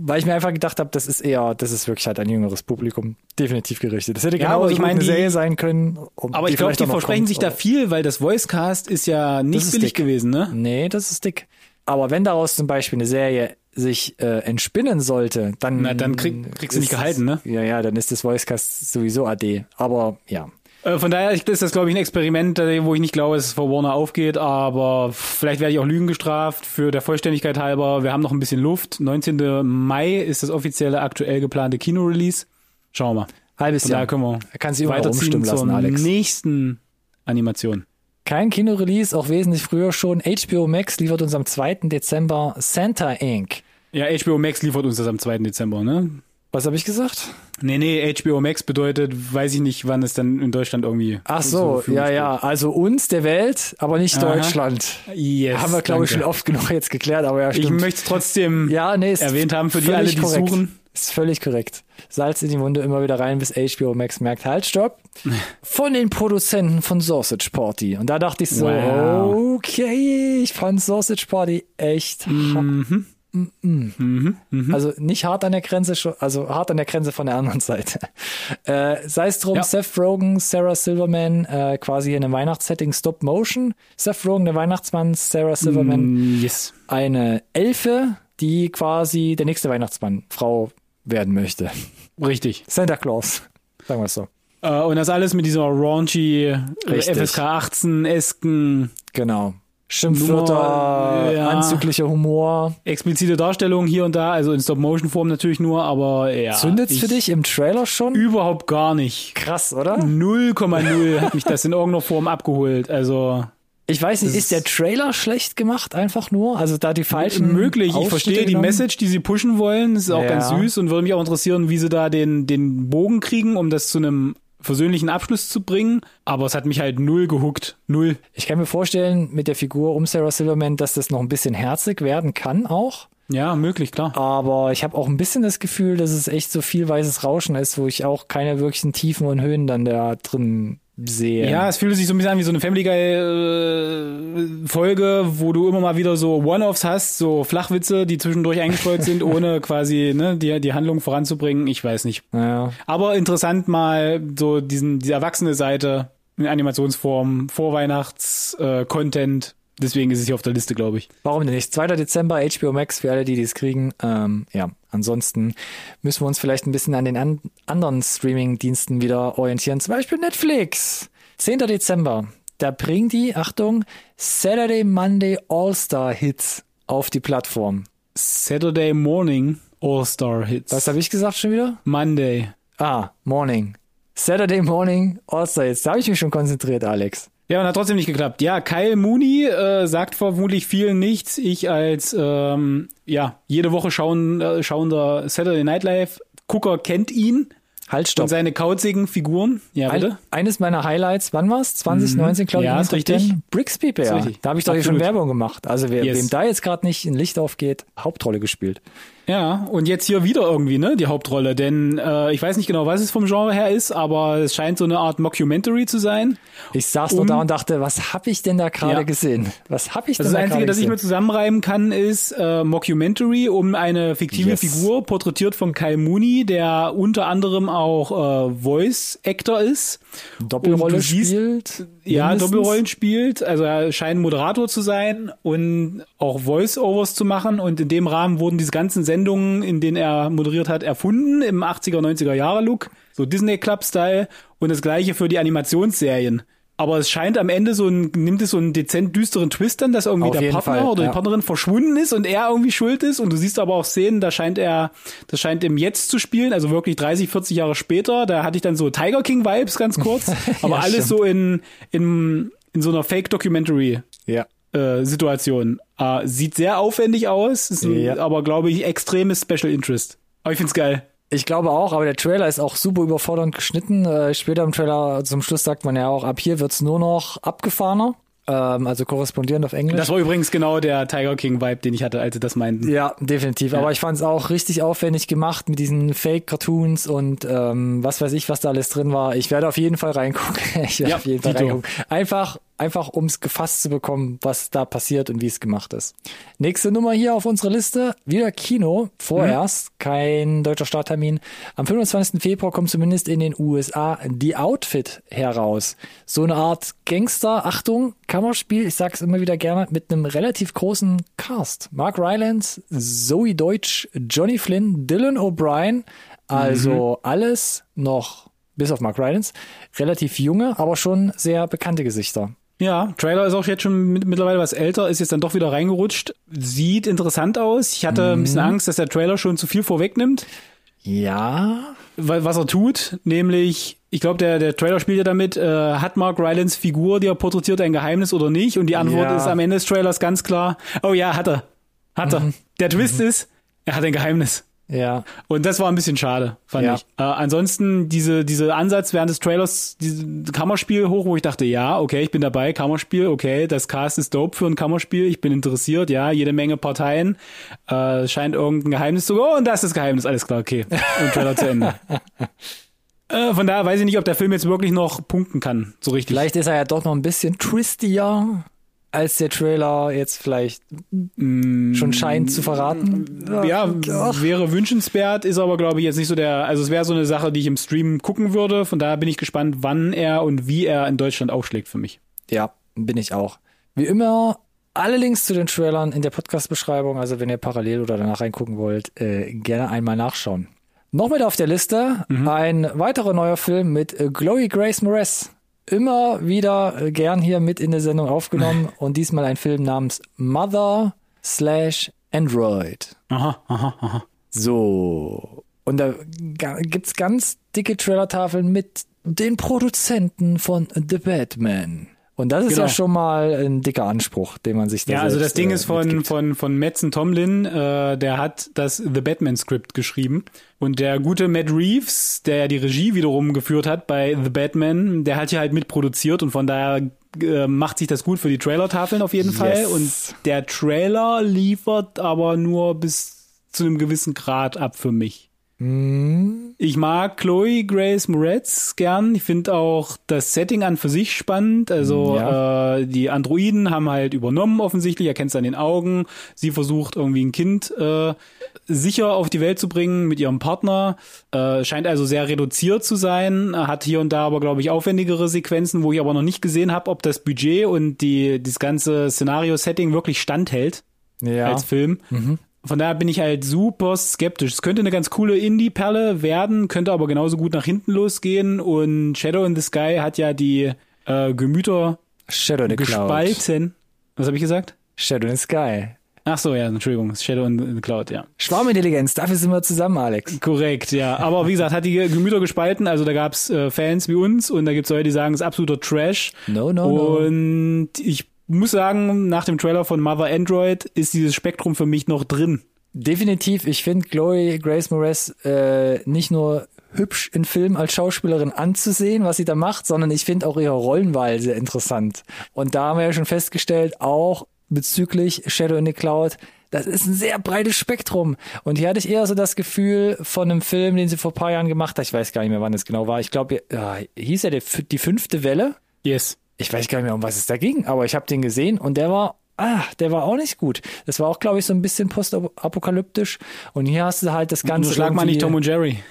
weil ich mir einfach gedacht habe, das ist eher, das ist wirklich halt ein jüngeres Publikum, definitiv gerichtet. Das hätte Ja, genau ich meine, eine die- Serie sein können. um- Aber ich glaube, die versprechen kommt, sich da viel, weil das Voicecast ist ja nicht ist billig dick. gewesen, ne? Nee, das ist dick. Aber wenn daraus zum Beispiel eine Serie sich äh, entspinnen sollte, dann Na, dann krieg- kriegst du nicht gehalten, ne? Ja, ja, dann ist das Voicecast sowieso AD. Aber ja, Von daher ist das, glaube ich, ein Experiment, äh, wo ich nicht glaube, dass es vor Warner aufgeht, aber vielleicht werde ich auch Lügen gestraft. Für der Vollständigkeit halber, wir haben noch ein bisschen Luft. 19. Mai ist das offizielle aktuell geplante Kino-Release. Schauen wir mal. halbes Von Jahr. daher können wir Er kann sich immer weiterziehen rumstimmen zur lassen, Alex. nächsten Animation. Kein Kinorelease, auch wesentlich früher schon. HBO Max liefert uns am 2. Dezember Santa Inc. Ja, HBO Max liefert uns das am 2. Dezember, ne? Was habe ich gesagt? Nee, nee, HBO Max bedeutet, weiß ich nicht, wann es dann in Deutschland irgendwie. Ach so, ja, steht. ja. Also uns, der Welt, aber nicht Aha. Deutschland. Yes, Haben wir, glaube ich, schon oft genug jetzt geklärt, aber ja, Ich stimmt. möchte es trotzdem ja, nee, erwähnt haben für die alle, die korrekt. suchen. Ist völlig korrekt. Salz in die Munde immer wieder rein, bis HBO Max merkt, halt, stopp. Von den Produzenten von Sausage Party. Und da dachte ich so, Wow. okay, ich fand Sausage Party echt Mhm. Hart. Also nicht hart an der Grenze, also hart an der Grenze von der anderen Seite. Äh, sei es drum, Ja. Seth Rogen, Sarah Silverman, äh, quasi in einem Weihnachtssetting Stop Motion. Seth Rogen, der Weihnachtsmann, Sarah Silverman, Mm, Yes. eine Elfe, die quasi der nächste Weihnachtsmann, Frau werden möchte. Richtig. Santa Claus, sagen wir es so. Äh, und das alles mit dieser raunchy Richtig. FSK 18-esken Genau. Schimpfwörter, ja. anzüglicher Humor. explizite Darstellung hier und da, also in Stop-Motion-Form natürlich nur, aber ja. Zündet's für dich im Trailer schon? Überhaupt gar nicht. Krass, oder? 0,0 hat mich das in irgendeiner Form abgeholt. Also Ich weiß nicht, ist der Trailer schlecht gemacht einfach nur? Also da die falschen möglich. Ich verstehe die? Message, die sie pushen wollen. Das ist auch Ja. ganz süß und würde mich auch interessieren, wie sie da den, den Bogen kriegen, um das zu einem versöhnlichen Abschluss zu bringen. Aber es hat mich halt null gehuckt. Null. Ich kann mir vorstellen, mit der Figur um Sarah Silverman, dass das noch ein bisschen herzig werden kann auch. Ja, möglich, klar. Aber ich habe auch ein bisschen das Gefühl, dass es echt so viel weißes Rauschen ist, wo ich auch keine wirklichen Tiefen und Höhen dann da drin sehe. Ja, es fühlt sich so ein bisschen an wie so eine Family Guy äh, Folge, wo du immer mal wieder so One-Offs hast, so Flachwitze, die zwischendurch eingestreut sind, ohne quasi ne, die, die Handlung voranzubringen. Ich weiß nicht. ja. Aber interessant mal so diesen, die erwachsene Seite in Animationsform, Vorweihnachts-Content. Äh, Content. Deswegen ist es hier auf der Liste, glaube ich. Warum denn nicht? 2. Dezember, HBO Max für alle, die dies kriegen. Ähm, ja, ansonsten müssen wir uns vielleicht ein bisschen an den an anderen Streaming-Diensten wieder orientieren. Zum Beispiel Netflix. 10. Dezember. Da bringen die, Achtung, Saturday Monday All-Star Hits auf die Plattform. Saturday Morning All-Star Hits. Was habe ich gesagt schon wieder? Monday. Ah, Morning. Saturday Morning All-Star Hits. Da habe ich mich schon konzentriert, Alex. Ja, und hat trotzdem nicht geklappt. Ja, Kyle Mooney äh, sagt vermutlich vielen nichts. Ich als ähm, ja jede Woche schauen, äh, schauender Saturday Night Live Gucker kennt ihn Halt, und stopp. seine kauzigen Figuren. Ja, Ein, bitte. eines meiner Highlights, wann war's? 2019, glaube ich. Ja, ist richtig. 10. Brixby Bear. Da habe ich doch hier schon. Werbung gemacht. Also wer, Yes. wem da jetzt gerade nicht ein Licht aufgeht, Hauptrolle gespielt. Ja, und jetzt hier wieder irgendwie, ne, die Hauptrolle. Denn äh, ich weiß nicht genau, was es vom Genre her ist, aber es scheint so eine Art Mockumentary zu sein. Ich saß nur Um- da und dachte, was habe ich denn da gerade Ja. gesehen? Was habe ich denn Also das da Einzige, gerade das ich mir zusammenreimen kann, ist äh, Mockumentary um eine fiktive Yes. Figur, porträtiert von Kyle Mooney, der unter anderem auch äh, Voice Actor ist. Doppelrolle spielt. Ja. Doppelrollen spielt. Also er scheint Moderator zu sein und auch Voice-Overs zu machen. Und in dem Rahmen wurden diese ganzen Sendungen, in denen er moderiert hat, erfunden im 80er, 90er Jahre Look. So Disney Club-Style. Und das gleiche für die Animationsserien. Aber es scheint am Ende so ein, nimmt es so einen dezent düsteren Twist dann, dass irgendwie Auf der Partner Fall, oder ja. die Partnerin verschwunden ist und er irgendwie schuld ist. Und du siehst aber auch Szenen, da scheint er, das scheint im Jetzt zu spielen, also wirklich 30, 40 Jahre später. Da hatte ich dann so Tiger King Vibes ganz kurz. Aber Ja, alles stimmt. so in, in, in so einer Fake-Documentary. Ja. Äh, Situation. Äh, sieht sehr aufwendig aus, ein, Ja. aber glaube ich extremes Special Interest. Aber ich find's geil. Ich glaube auch, aber der Trailer ist auch super überfordernd geschnitten. Äh, später im Trailer zum Schluss sagt man ja auch, ab hier wird's nur noch abgefahrener. Ähm, also korrespondierend auf Englisch. Das war übrigens genau der Tiger King Vibe, den ich hatte, als sie das meinten. Ja, definitiv. Aber ich fand es auch richtig aufwendig gemacht mit diesen Fake-Cartoons und ähm, was weiß ich, was da alles drin war. Ich werde auf jeden Fall reingucken. Ich werde Ja, auf jeden Fall reingucken. Einfach einfach um es gefasst zu bekommen, was da passiert und wie es gemacht ist. Nächste Nummer hier auf unserer Liste, wieder Kino, vorerst, mhm. kein deutscher Starttermin. Am 25. Februar kommt zumindest in den USA The Outfit heraus. So eine Art Gangster, Achtung, Kammerspiel, ich sag's immer wieder gerne, mit einem relativ großen Cast. Mark Rylance, Zoe Deutsch, Johnny Flynn, Dylan O'Brien, also mhm. alles noch, bis auf Mark Rylance, relativ junge, aber schon sehr bekannte Gesichter. Ja, Trailer ist auch jetzt schon mittlerweile was älter, ist jetzt dann doch wieder reingerutscht. Sieht interessant aus. Ich hatte mhm. ein bisschen mhm. Angst, dass der Trailer schon zu viel vorwegnimmt. Ja. Was er tut, nämlich, ich glaube, der, der Trailer spielt ja damit, äh, hat Mark Rylance Figur, die er porträtiert, ein Geheimnis oder nicht? Und die Antwort ja. ist am Ende des Trailers ganz klar, oh ja, hat er. Hat er. Mhm. Der Twist mhm. ist, er hat ein Geheimnis. Ja. Und das war ein bisschen schade, fand ja. ich. Äh, ansonsten diese, diese Ansatz während des Trailers, dieses Kammerspiel hoch, wo ich dachte, ja, okay, ich bin dabei, Kammerspiel, okay, das Cast ist dope für ein Kammerspiel, ich bin interessiert, ja, jede Menge Parteien, äh, scheint irgendein Geheimnis zu, oh, und das ist das Geheimnis, alles klar, okay. Und Trailer zu Ende. Äh, von daher weiß ich nicht, ob der Film jetzt wirklich noch punkten kann, so richtig. Vielleicht ist er ja doch noch ein bisschen twistier als der Trailer jetzt vielleicht mm, schon scheint zu verraten. Ja, Ach. wäre wünschenswert, ist aber glaube ich jetzt nicht so der, also es wäre so eine Sache, die ich im Stream gucken würde. Von daher bin ich gespannt, wann er und wie er in Deutschland aufschlägt für mich. Ja, bin ich auch. Wie immer, alle Links zu den Trailern in der Podcast-Beschreibung, also wenn ihr parallel oder danach reingucken wollt, äh, gerne einmal nachschauen. Noch mit auf der Liste mhm. ein weiterer neuer Film mit äh, Chloe Grace Moretz immer wieder äh, gern hier mit in der Sendung aufgenommen und diesmal ein Film namens Mother slash Android. Aha, aha, aha. So. Und da gibt's ganz dicke Trailer-Tafeln mit den Produzenten von The Batman. Und das ist genau. ja schon mal ein dicker Anspruch, den man sich da Ja, also das Ding äh, ist von, mitgibt. von, von Metzen Tomlin, äh, der hat das The Batman Script geschrieben. Und der gute Matt Reeves, der ja die Regie wiederum geführt hat bei The Batman, der hat hier halt mitproduziert und von daher äh, macht sich das gut für die Trailer-Tafeln auf jeden yes. Fall. Und der Trailer liefert aber nur bis zu einem gewissen Grad ab für mich. Mhm. Ich mag Chloe Grace Moretz gern. Ich finde auch das Setting an für sich spannend. Also ja. äh, die Androiden haben halt übernommen offensichtlich. Er kennt es an den Augen. Sie versucht irgendwie ein Kind äh, sicher auf die Welt zu bringen mit ihrem Partner. Äh, scheint also sehr reduziert zu sein. Hat hier und da aber glaube ich aufwendigere Sequenzen, wo ich aber noch nicht gesehen habe, ob das Budget und die das ganze Szenario-Setting wirklich standhält ja. als Film. Mhm. Von daher bin ich halt super skeptisch. Es könnte eine ganz coole Indie-Perle werden, könnte aber genauso gut nach hinten losgehen. Und Shadow in the Sky hat ja die äh, Gemüter Shadow in the gespalten. Cloud. Was habe ich gesagt? Shadow in the Sky. Ach so, ja, Entschuldigung, Shadow in the Cloud, ja. Schwarmintelligenz, dafür sind wir zusammen, Alex. Korrekt, ja. Aber wie gesagt, hat die Gemüter gespalten. Also da gab's äh, Fans wie uns und da gibt's Leute, die sagen, es ist absoluter Trash. No, no, no. Und ich muss sagen, nach dem Trailer von Mother Android ist dieses Spektrum für mich noch drin. Definitiv. Ich finde Chloe Grace Moretz äh, nicht nur hübsch in Filmen als Schauspielerin anzusehen, was sie da macht, sondern ich finde auch ihre Rollenwahl sehr interessant. Und da haben wir ja schon festgestellt, auch bezüglich Shadow in the Cloud, das ist ein sehr breites Spektrum. Und hier hatte ich eher so das Gefühl von einem Film, den sie vor paar Jahren gemacht hat. Ich weiß gar nicht mehr, wann es genau war. Ich glaube, ja, hieß er die fünfte Welle? Yes ich weiß gar nicht mehr, um was es da ging, aber ich habe den gesehen und der war, ah, der war auch nicht gut. Das war auch, glaube ich, so ein bisschen postapokalyptisch. Und hier hast du halt das Ganze. Du schlag mal nicht Tom und Jerry.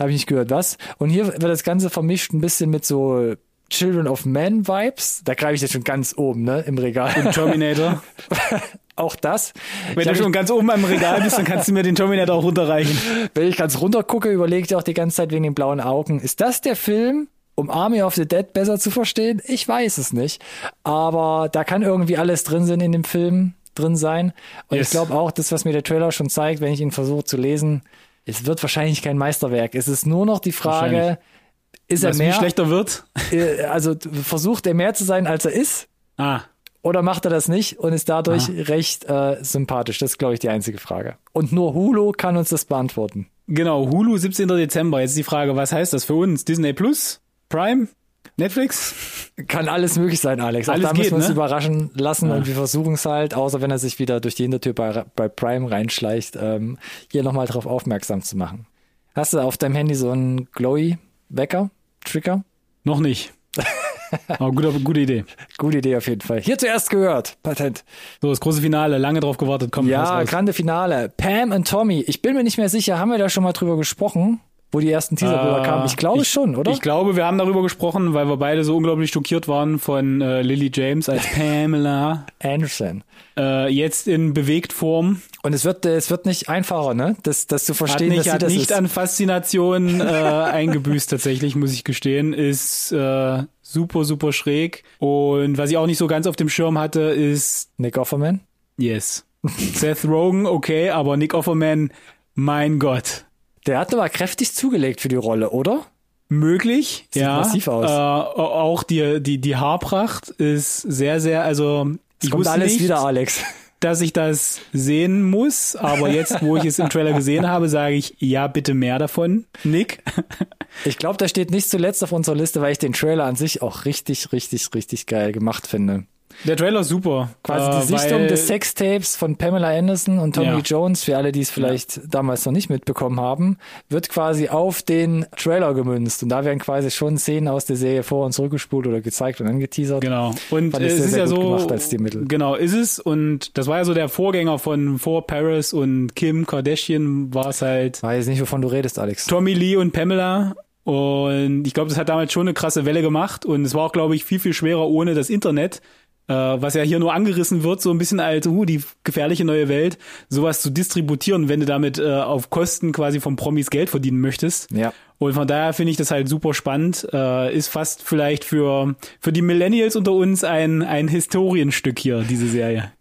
Habe ich nicht gehört, was? Und hier wird das Ganze vermischt ein bisschen mit so Children of Men Vibes. Da greife ich jetzt schon ganz oben, ne, im Regal. Und Terminator. auch das. Wenn du schon ganz oben im Regal bist, dann kannst du mir den Terminator auch runterreichen. Wenn ich ganz runter gucke, überlege ich auch die ganze Zeit wegen den blauen Augen. Ist das der Film, um Army of the Dead besser zu verstehen? Ich weiß es nicht. Aber da kann irgendwie alles drin sein in dem Film, drin sein. Und yes. ich glaube auch, das, was mir der Trailer schon zeigt, wenn ich ihn versuche zu lesen, es wird wahrscheinlich kein Meisterwerk. Es ist nur noch die Frage, ist er mehr. Wie schlechter wird? Äh, also versucht er mehr zu sein, als er ist? Ah. Oder macht er das nicht und ist dadurch ah. recht äh, sympathisch? Das ist, glaube ich, die einzige Frage. Und nur Hulu kann uns das beantworten. Genau, Hulu 17. Dezember. Jetzt die Frage, was heißt das für uns? Disney Plus? Prime? Netflix? Kann alles möglich sein, Alex. Auch alles da geht, müssen wir uns ne? überraschen lassen ja. und wir versuchen es halt, außer wenn er sich wieder durch die Hintertür bei, bei Prime reinschleicht, ähm, hier nochmal drauf aufmerksam zu machen. Hast du auf deinem Handy so einen Glowy-Wecker, Trigger? Noch nicht. Aber gute, gute Idee. Gute Idee auf jeden Fall. Hier zuerst gehört. Patent. So, das große Finale, lange drauf gewartet, kommt Ja, grande Finale. Pam und Tommy. Ich bin mir nicht mehr sicher, haben wir da schon mal drüber gesprochen, wo die ersten Teaserbilder Äh, kamen? Ich glaube schon, oder? Ich glaube, wir haben darüber gesprochen, weil wir beide so unglaublich schockiert waren von äh, Lily James als Pamela. Anderson. äh, jetzt in Bewegtform. Und es wird, äh, es wird nicht einfacher, ne? Das, das zu Hat verstehen, nicht, dass hat das nicht ist. an Faszination äh, eingebüßt, tatsächlich, muss ich gestehen. Ist äh, super, super schräg. Und was ich auch nicht so ganz auf dem Schirm hatte, ist Nick Offerman. Yes. Seth Rogen, okay, aber Nick Offerman, mein Gott. Der hat aber kräftig zugelegt für die Rolle, oder? Möglich, Sieht ja. massiv aus. Äh, auch die, die, die Haarpracht ist sehr, sehr, also Es ich kommt alles nicht, wieder, Alex. dass ich das sehen muss, aber jetzt, wo ich es im Trailer gesehen habe, sage ich, ja, bitte mehr davon, Nick. Ich glaube, da steht nicht zuletzt auf unserer Liste, weil ich den Trailer an sich auch richtig, richtig, richtig geil gemacht finde. Der Trailer ist super. Quasi äh, die Sichtung weil- des Sextapes von Pamela Anderson und Tommy Ja. Jones, für alle, die es vielleicht damals noch nicht mitbekommen haben, wird quasi auf den Trailer gemünzt. Und da werden quasi schon Szenen aus der Serie vor und zurückgespult oder gezeigt und angeteasert. Genau. Und Fand es sehr, ist sehr ja gut so. gemacht als Stilmittel. Genau, ist es. Und das war ja so der Vorgänger von vor Paris und Kim Kardashian war es halt Weiß nicht, wovon du redest, Alex. Tommy Lee und Pamela. Und ich glaube, das hat damals schon eine krasse Welle gemacht. Und es war auch, glaube ich, viel, viel schwerer ohne das Internet. Äh, was ja hier nur angerissen wird, so ein bisschen als, uh, die gefährliche neue Welt, sowas zu distributieren, wenn du damit äh, auf Kosten quasi von Promis Geld verdienen möchtest. Ja. Und von daher finde ich das halt super spannend. Äh, ist fast vielleicht für, für die Millennials unter uns ein, ein Historienstück hier, diese Serie.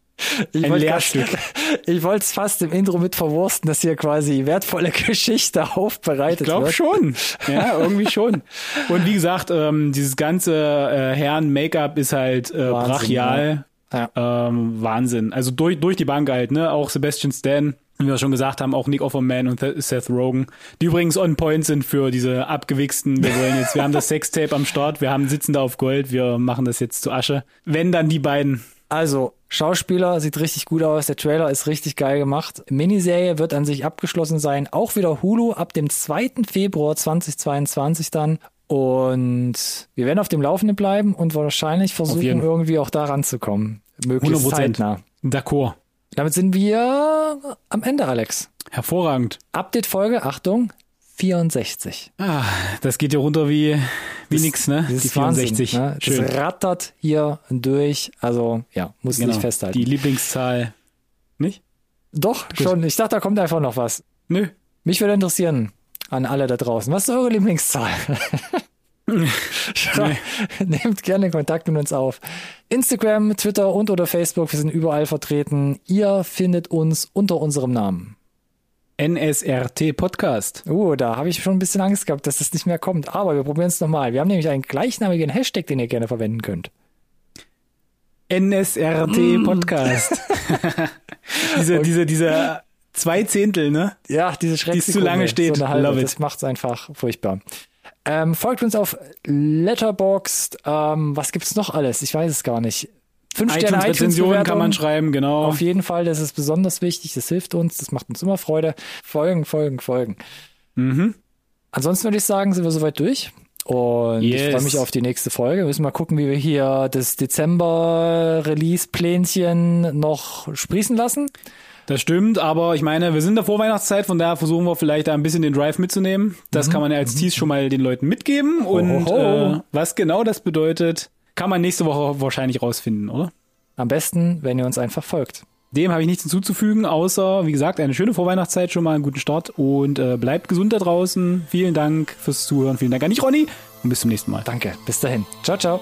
Ich Ein Lehrstück. grad- Ich wollte es fast im Intro mit verwursten, dass hier quasi wertvolle Geschichte aufbereitet Ich glaube wird. schon. Ja, irgendwie schon. Und wie gesagt, ähm, dieses ganze äh, Herren-Make-up ist halt äh, Wahnsinn, brachial. Ja. Ähm, Wahnsinn. Also durch, durch die Bank halt, ne? Auch Sebastian Stan, wie wir schon gesagt haben, auch Nick Offerman und Th- Seth Rogen, die übrigens on point sind für diese abgewichsten, wir wollen jetzt, wir haben das Sextape am Start, wir haben Sitzende auf Gold, wir machen das jetzt zu Asche. Wenn dann die beiden. Also, Schauspieler sieht richtig gut aus, der Trailer ist richtig geil gemacht. Miniserie wird an sich abgeschlossen sein, auch wieder Hulu ab dem 2. Februar 2022 dann. Und wir werden auf dem Laufenden bleiben und wahrscheinlich versuchen, irgendwie auch da ranzukommen. Möglichst 100%. zeitnah. D'accord. Damit sind wir am Ende, Alex. Hervorragend. Update-Folge, Achtung, 64. Ah, das geht hier runter wie, wie nix, ne? Das Die ist Wahnsinn, 64. ne? Schön. Das rattert hier durch. Also, ja, muss Genau. nicht festhalten. Die Lieblingszahl. Nicht? Doch, schon. Ich dachte, da kommt einfach noch was. Nö. Mich würde interessieren, an alle da draußen, was ist eure Lieblingszahl? Schreibt- Nehmt gerne Kontakt mit uns auf. Instagram, Twitter und oder Facebook, wir sind überall vertreten. Ihr findet uns unter unserem Namen. NSRT Podcast. Uh, da habe ich schon ein bisschen Angst gehabt, dass das nicht mehr kommt. Aber wir probieren es nochmal. Wir haben nämlich einen gleichnamigen Hashtag, den ihr gerne verwenden könnt. NSRT Podcast. diese, diese, diese zwei Zehntel, ne? Ja, diese Schrecksekunde. zu lange steht. So Love it. Das macht's einfach furchtbar. Ähm, folgt uns auf Letterboxd. Ähm, was gibt's noch alles? Ich weiß es gar nicht. Fünf Sterne iTunes-Rezensionen kann man schreiben, genau. Auf jeden Fall, das ist besonders wichtig. Das hilft uns. Das macht uns immer Freude. Folgen, folgen, folgen. Mhm. Ansonsten würde ich sagen, sind wir soweit durch. Und ich Yes. freue mich auf die nächste Folge. Wir müssen mal gucken, wie wir hier das Dezember-Release-Plänchen noch sprießen lassen. Das stimmt, aber ich meine, wir sind in der Vorweihnachtszeit, von daher versuchen wir vielleicht da ein bisschen den Drive mitzunehmen. Das kann man ja als Tease schon mal den Leuten mitgeben. Und ho. Äh, was genau das bedeutet, kann man nächste Woche wahrscheinlich rausfinden, oder? Am besten, wenn ihr uns einfach folgt. Dem habe ich nichts hinzuzufügen, außer, wie gesagt, eine schöne Vorweihnachtszeit, schon mal einen guten Start und äh, bleibt gesund da draußen. Vielen Dank fürs Zuhören, vielen Dank an dich, Ronny, und bis zum nächsten Mal. Danke. Bis dahin. Ciao, ciao.